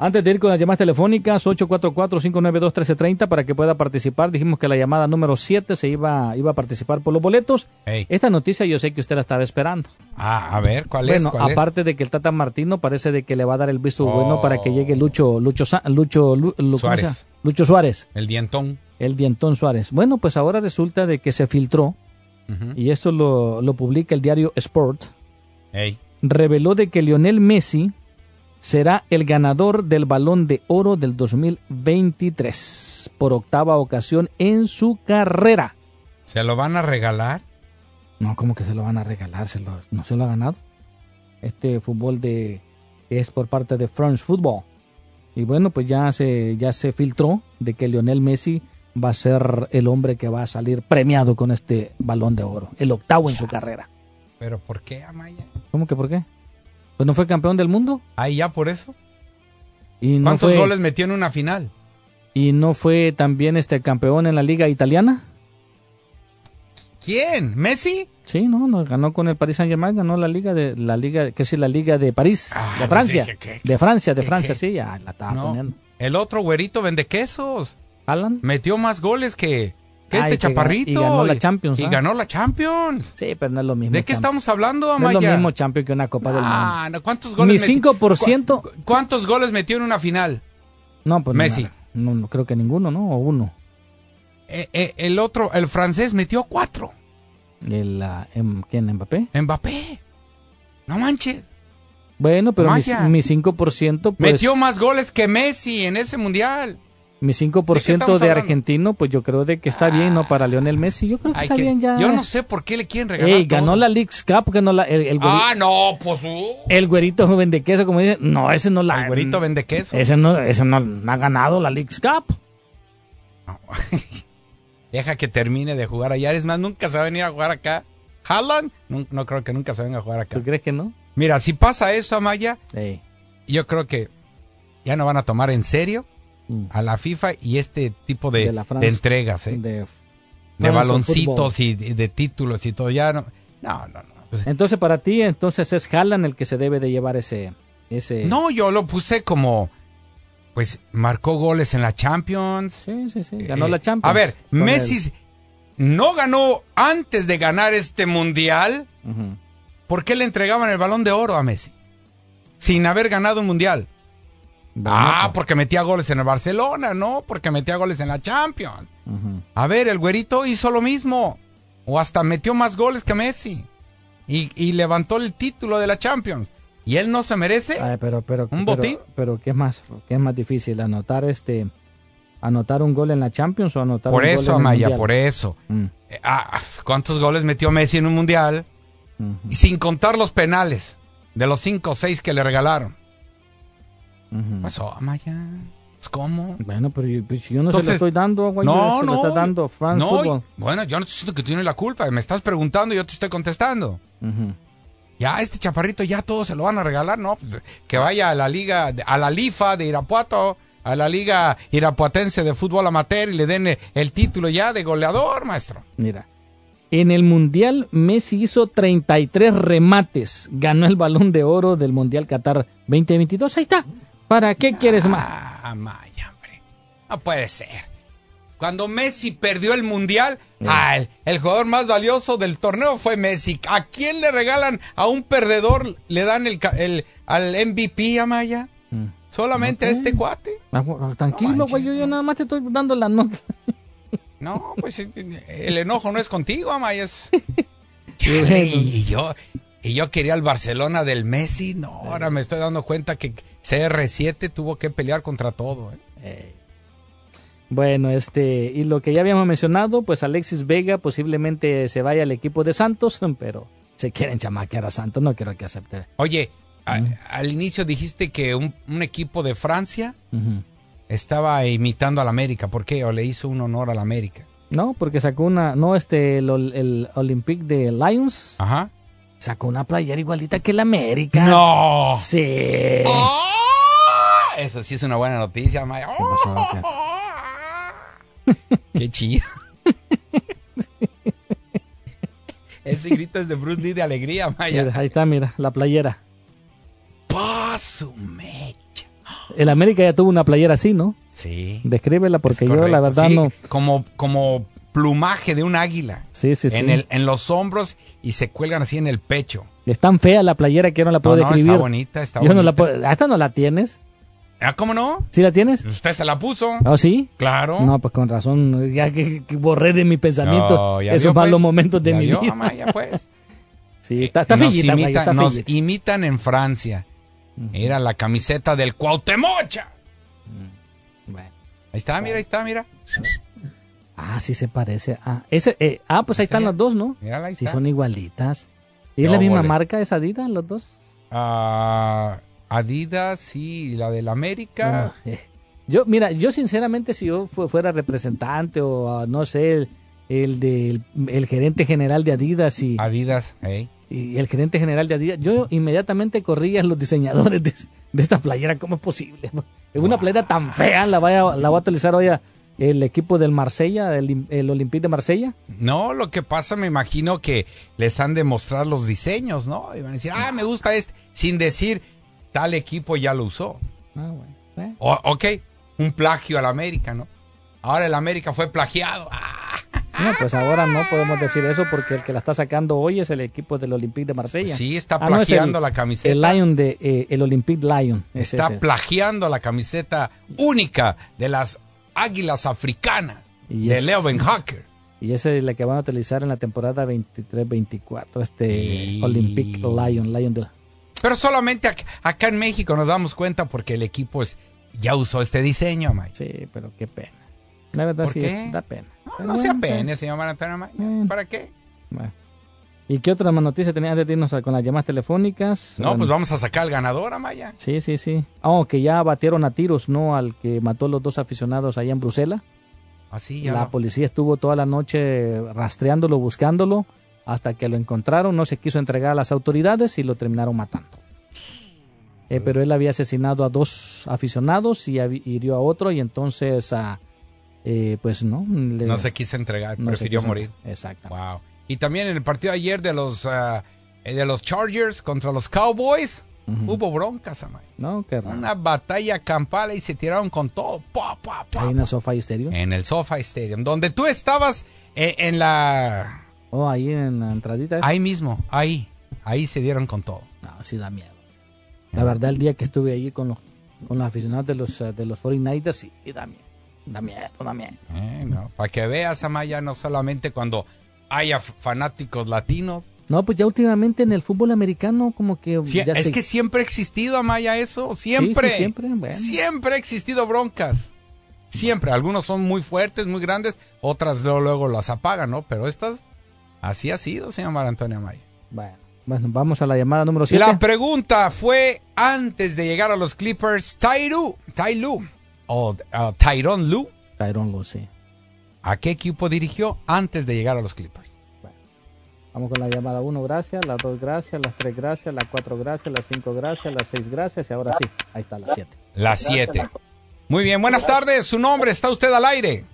Antes de ir con las llamadas telefónicas, 844-592-1330 para que pueda participar. Dijimos que la llamada número 7 se iba, iba a participar por los boletos. Esta noticia yo sé que usted la estaba esperando. Ah, a ver, ¿cuál es? bueno, ¿Cuál es? aparte de que el Tata Martino parece de que le va a dar el visto bueno Oh. para que llegue Lucho, Lucho, Lucho, Lu- Lu- ¿cómo se Suárez. Lucho Suárez. El dientón. El dientón Suárez. Bueno, pues ahora resulta de que se filtró, y esto lo, lo publica el diario Sport, reveló de que Lionel Messi será el ganador del Balón de Oro del 2023 por octava ocasión en su carrera. ¿Se lo van a regalar? No, ¿cómo que se lo van a regalar? Se lo- no se lo ha ganado. Este fútbol de es por parte de France Football. Y bueno, pues ya se, ya se filtró de que Lionel Messi va a ser el hombre que va a salir premiado con este balón de oro, el octavo en su carrera. ¿Pero por qué, Amaya? ¿Cómo que por qué? Pues no fue campeón del mundo. Ahí ya por eso. Y no ¿Cuántos fue, goles metió en una final? Y no fue también este campeón en la liga italiana. ¿Quién? ¿Messi? Sí, no, no ganó con el Paris Saint Germain, ganó la liga de la liga, que es la liga de París, de pues Francia, dije que- de Francia, de Francia, sí, ya la estaba No. poniendo. El otro güerito vende quesos. Alan. Metió más goles que, que este chaparrito. y ganó la Champions, Y ¿ah? ganó la Champions. Sí, pero no es lo mismo. ¿De qué estamos hablando, No es Amaya? lo mismo Champions que una Copa del Mundo. Ah, no, ¿cuántos goles Mi metió? 5%. ¿Cu- ¿Cuántos goles metió en una final? No, pues Messi. No, creo que ninguno, ¿no? O uno. Eh, eh, el otro, el francés, metió cuatro. El, ah, em- ¿Quién? ¿Mbappé? Mbappé. No manches. Bueno, pero mi, mi 5%, pues... metió más goles que Messi en ese mundial. Mi 5% ¿De de argentino, pues yo creo de que está bien, ¿no? Para Lionel Messi, yo creo que está que- bien ya. Yo no sé por qué le quieren regalar Ey, ganó todo. la Leagues Cup, ganó la, el, el, güeri- Ah, no, pues... uh, el güerito joven de queso, como dice. No, ese no la... el güerito vende queso. Ese no, ese no, no ha ganado la Leagues Cup. Deja que termine de jugar allá. Es más, nunca se va a venir a jugar acá. ¿Haaland? No, no creo que nunca se venga a jugar acá. ¿Tú crees que no? Mira, si pasa eso, Amaya, Ey. yo creo que ya no van a tomar en serio Mm. a la FIFA y este tipo de, De entregas, ¿eh? De, baloncitos y de, títulos y todo. Ya no. No, no, no. Pues, Entonces, para ti, entonces es Haaland el que se debe de llevar ese... ese... no, yo lo puse como. Pues marcó goles en la Champions. Sí, sí, sí. Ganó Eh, la Champions. A ver, Messi no ganó antes de ganar este mundial. Ujú. ¿Por qué le entregaban el balón de oro a Messi? Sin haber ganado un mundial. Ah, pues, porque metía goles en el Barcelona, no, porque metía goles en la Champions. A ver, el güerito hizo lo mismo. O hasta metió más goles que Messi. Y, y levantó el título de la Champions. ¿Y él no se merece? Ay, pero, pero, ¿Un pero- botín? Pero, ¿qué es más, qué es más difícil? ¿Anotar este, anotar un gol en la Champions o anotar por un gol eso, en el Amaya, Mundial? por eso. Mm, Eh, ah, ¿Cuántos goles metió Messi en un mundial? sin contar los penales. De los cinco o seis que le regalaron. ¿Qué pasó, Amaya? Pues, ¿Cómo? Bueno, pero yo, pues, yo no se Entonces- lo estoy dando, güey. No, se lo no. está dando France no, Football. Bueno, yo no te siento que tienes la culpa. Me estás preguntando y yo te estoy contestando. Ya, este chaparrito ya todo se lo van a regalar, ¿no? Pues, que vaya a la liga, a la LIFA de Irapuato, a la liga irapuatense de fútbol amateur y le den el, el título ya de goleador, maestro. Mira, en el Mundial Messi hizo 33 remates. Ganó el Balón de Oro del Mundial Qatar 2022. Ahí está. ¿Para qué quieres más? Ah, Maya, hombre. No puede ser. Cuando Messi perdió el mundial, ah, el, el jugador más valioso del torneo fue Messi. ¿A quién le regalan a un perdedor? Le dan el, el al MVP a Maya. Mm. Solamente a este cuate. Ah, Tranquilo, güey. Yo, yo nada más te estoy dando la nota. No, pues eh, el enojo no es contigo, Amaya. Es... Chale, y yo y yo quería el Barcelona del Messi. No, ahora me estoy dando cuenta que CR7 tuvo que pelear contra todo. ¿eh? Bueno, este, y lo que ya habíamos mencionado, pues Alexis Vega posiblemente se vaya al equipo de Santos, pero se quieren chamaquear a Santos, no quiero que acepte. Oye, a- al inicio dijiste que un, un equipo de Francia estaba imitando al América. ¿Por qué? ¿O le hizo un honor al América? No, porque sacó una, no, este, el, el Olympic de Lions, Ajá. Sacó una playera igualita que el América. ¡No! Sí. ¡Ah! Eso sí es una buena noticia, Maya. ¿Qué? ¡Qué chido! Ese grito es de Bruce Lee de alegría, Maya. Mira, ahí está, mira, la playera. ¡Paso, mecha! El América ya tuvo una playera así, ¿no? Sí. Descríbela porque yo la verdad Sí, no. Como, como plumaje de un águila. Sí, sí, sí. En, el, en los hombros y se cuelgan así en el pecho. Es tan fea la playera que yo no la puedo No, no, describir. está bonita, está Yo no la bonita. puedo. ¿Esta no la tienes? Ah, ¿Cómo no? ¿Sí la tienes? Usted se la puso. ¿Oh, sí? Claro. No, pues con razón. Ya que, que borré de mi pensamiento No, ya esos malos pues. momentos de Ya mi vio, vida. mamá, ya, pues. Sí, está, está nos, está nos fellita. imitan en Francia. Era la camiseta del Cuauhtemocha. Bueno. Ahí está, mira, ahí está, mira. Ah, sí se parece. Ah, ese, eh, ah pues ahí están las dos, ¿no? Mírala, ahí Sí, está. son igualitas. ¿Y es No, la misma marca esa Adidas, los dos? Ah, Adidas, sí, la del América. No, eh. Yo, mira, yo sinceramente si yo fu- fuera representante o ah, no sé, el, el del el gerente general de Adidas y, Adidas, ey. y el gerente general de Adidas, yo inmediatamente corría a los diseñadores de, de esta playera, ¿cómo es posible? Es una playera tan fea, la, vaya, la va a utilizar hoy a- el equipo del Marsella, el, el Olympique de Marsella. No, lo que pasa, me imagino que les han de mostrar los diseños, ¿no? Y van a decir, ah, me gusta este, sin decir, tal equipo ya lo usó. Ah, bueno. eh. O- ok, un plagio al América, ¿no? Ahora el América fue plagiado. Ah, No, pues ahora no podemos decir eso porque el que la está sacando hoy es el equipo del Olympique de Marsella. Sí, está Ah, no, es el- plagiando la camiseta. El Lion de eh, el Olympique Lion. es está ese. plagiando la camiseta única de las águilas africanas Y de es- Leo Ben Hacker. Y esa es la que van a utilizar en la temporada 23-24, este Olympique Lion, Lion de Pero solamente ac- acá en México nos damos cuenta porque el equipo es, ya usó este diseño, Mike. Sí, pero qué pena. La verdad ¿Por sí, qué? da pena. No, no sea bueno, pene, señor Marantonio Maya. ¿Para qué? bueno. ¿Y qué otras noticias tenías antes de irnos a- con las llamadas telefónicas? No, Bueno, pues vamos a sacar al ganador, Amaya. Sí, sí, sí. Oh, que ya batieron a tiros, ¿no? Al que mató a los dos aficionados allá en Bruselas. Así ya. La policía estuvo toda la noche rastreándolo, buscándolo, hasta que lo encontraron, no se quiso entregar a las autoridades y lo terminaron matando. Eh, pero él había asesinado a dos aficionados y hirió a otro y entonces, ah, eh, pues no. le- No se quiso entregar, no prefirió quiso morir. Exacto. Wow. Y también en el partido de ayer de los ah, eh, de los Chargers contra los Cowboys, hubo broncas, Amaya. No, qué raro. Una batalla campal y se tiraron con todo. Pa, pa, pa, Ahí en el sofá estéreo. en el SoFi Stadium, donde tú estabas eh, en la... Oh, ahí en la entradita. esa. Ahí mismo, ahí, ahí se dieron con todo. No, sí da miedo. La verdad, el día que estuve ahí con los, con los aficionados de los, eh, de los 49ers, sí, da miedo. Da miedo, da miedo. Eh, no, Para que veas, Amaya, no solamente cuando haya fanáticos latinos. No, pues ya últimamente en el fútbol americano como que... Ya es se- que siempre ha existido, Amaya, eso. Siempre. Sí, sí, siempre, bueno. Siempre ha existido broncas. Siempre. Algunos son muy fuertes, muy grandes. Otras luego, luego las apagan, ¿no? Pero estas, así ha sido, señor Antonio Amaya. Bueno, bueno, vamos a la llamada número 7. La pregunta fue antes de llegar a los Clippers, Tyru, Tyloo o uh, Tyron Lu, Tyron Lu, sí. ¿A qué equipo dirigió antes de llegar a los Clippers? Vamos con la llamada 1, gracias, la 2, gracias, las 3, gracias, la 4, gracias, las 5, gracias, las 6, gracias y ahora sí, ahí está la 7. La 7. Muy bien, buenas tardes. Su nombre, está usted al aire.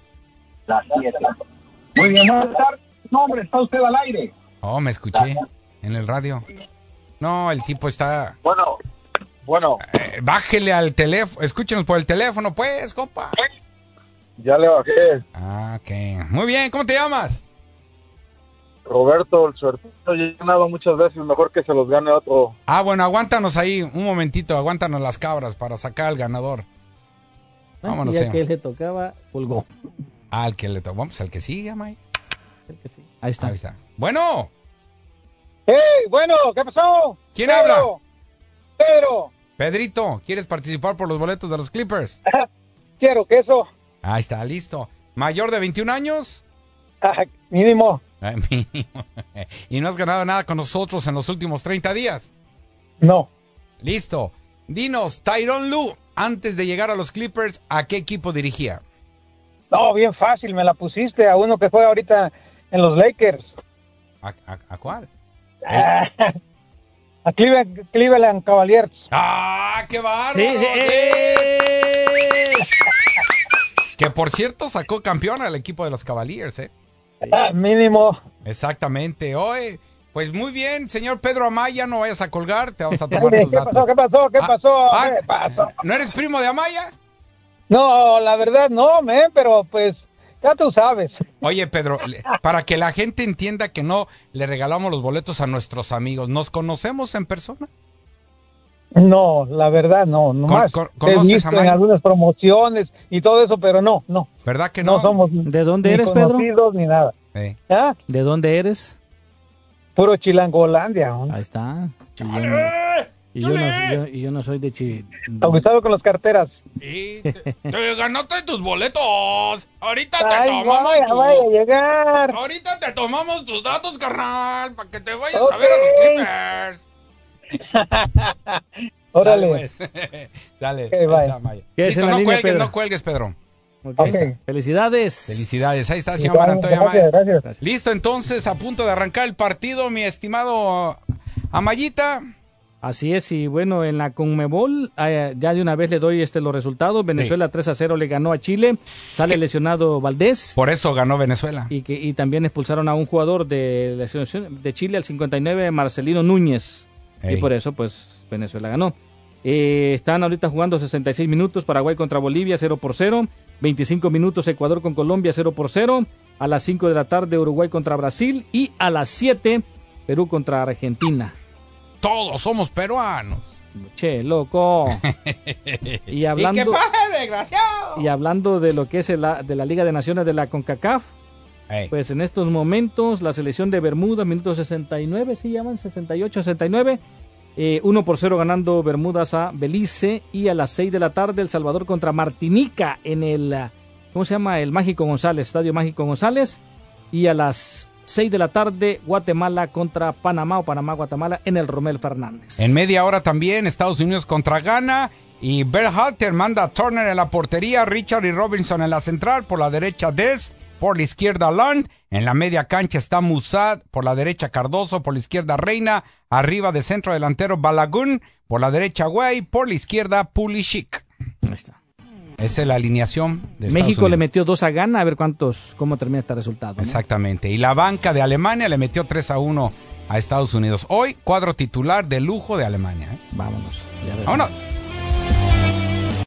La 7. Muy bien, buenas tardes. Nombre, está usted al aire. Oh, me escuché en el radio. No, el tipo está. Bueno, bueno. Eh, bájele al teléfono. Escúchenos por el teléfono, pues, compa. Ya le bajé. Ah, ok. Muy bien, ¿cómo te llamas? Roberto, el suertudo, ya he ganado muchas veces. Mejor que se los gane otro. Ah, bueno, aguántanos ahí un momentito. Aguántanos las cabras para sacar al ganador. Vámonos, ya señor. que él le tocaba, pulgó. Al que le tocó. Vamos, al que sigue, May. Ahí está. Ahí está. Bueno, ¡Hey! Bueno, ¿qué pasó? ¿quién Pedro, habla? Pedro, Pedrito, ¿quieres participar por los boletos de los Clippers? quiero queso. Ahí está, listo. ¿Mayor de 21 años? Ah, mínimo. Ay, mínimo. ¿Y no has ganado nada con nosotros en los últimos 30 días? No. Listo. Dinos, Tyron Lu, antes de llegar a los Clippers, ¿a qué equipo dirigía? No, bien fácil, me la pusiste a uno que juega ahorita en los Lakers. ¿A, a- a cuál? Ah, a Cleveland, Cleveland Cavaliers. ¡Ah, qué bárbaro! Sí, sí, Sí. Que por cierto sacó campeón al equipo de los Cavaliers, ¿eh? Ah, mínimo. Exactamente. Hoy, pues muy bien, señor Pedro Amaya, no vayas a colgar, te vamos a tomar ¿Qué tus pasó? datos. ¿Qué pasó? ¿Qué Ah, pasó? ah, ¿Qué pasó? ¿No eres primo de Amaya? No, la verdad no, men, pero pues ya tú sabes. Oye, Pedro, para que la gente entienda que no le regalamos los boletos a nuestros amigos, ¿nos conocemos en persona? No, la verdad no, nomás con- te he conoces visto a en algunas promociones y todo eso, pero no, no. ¿Verdad que No no? somos ¿De dónde ni eres, Pedro? conocidos ni nada. Eh. ¿Ah? ¿De dónde eres? Puro Chilangolandia. ¿no? Ahí está. Y yo no, y yo no- yo- y yo no soy de Chi. Abusado con las carteras. Sí, te, te ganaste tus boletos. Ahorita te Ay, tomamos vaya, tu- vaya a llegar. Ahorita te tomamos tus datos, carnal, para que te vayas a ver a los Clippers. Órale. pues. Dale. Okay, Listo, no cuelgues, no cuelgues, Pedro. Okay. Felicidades. Felicidades. Ahí está, señor Antonio. Gracias, Listo, entonces, a punto de arrancar el partido, mi estimado Amayita. Así es, y bueno, en la Conmebol, eh, ya de una vez le doy este los resultados. Venezuela 3 a 0 le ganó a Chile. Sale lesionado Valdés. Por eso ganó Venezuela. Y, que, y también expulsaron a un jugador de de Chile al 59, Marcelino Núñez. Y por eso, pues, Venezuela ganó. Eh, están ahorita jugando 66 minutos, Paraguay contra Bolivia 0 por 0. 25 minutos Ecuador con Colombia 0 por 0. A las 5 de la tarde Uruguay contra Brasil. Y a las 7 Perú contra Argentina todos somos peruanos. Che, loco. y hablando, ¿Y qué pasa, desgraciado? Y hablando de lo que es de la Liga de Naciones de la CONCACAF, pues en estos momentos la selección de Bermuda, minuto 69, ¿sí llaman? 68, 69. Eh, 1 por 0 ganando Bermudas a Belice y a las 6 de la tarde El Salvador contra Martinica en el, ¿cómo se llama? El Mágico González, Estadio Mágico González. Y a las 6 de la tarde, Guatemala contra Panamá o Panamá-Guatemala en el Romel Fernández. En media hora también, Estados Unidos contra Ghana. Y Berhalter manda a Turner en la portería, Richard y Robinson en la central, por la derecha Dest, por la izquierda Land, en la media cancha está Musad, por la derecha Cardoso, por la izquierda Reina, arriba de centro delantero Balagun, por la derecha Way, por la izquierda Pulisic. Ahí está. Esa es la alineación de México le metió 2 a Ghana, a ver cuántos, cómo termina este resultado. Exactamente. Y la banca de Alemania le metió 3 a 1 a Estados Unidos. Hoy, cuadro titular de lujo de Alemania. ¿eh? Vámonos. Vámonos.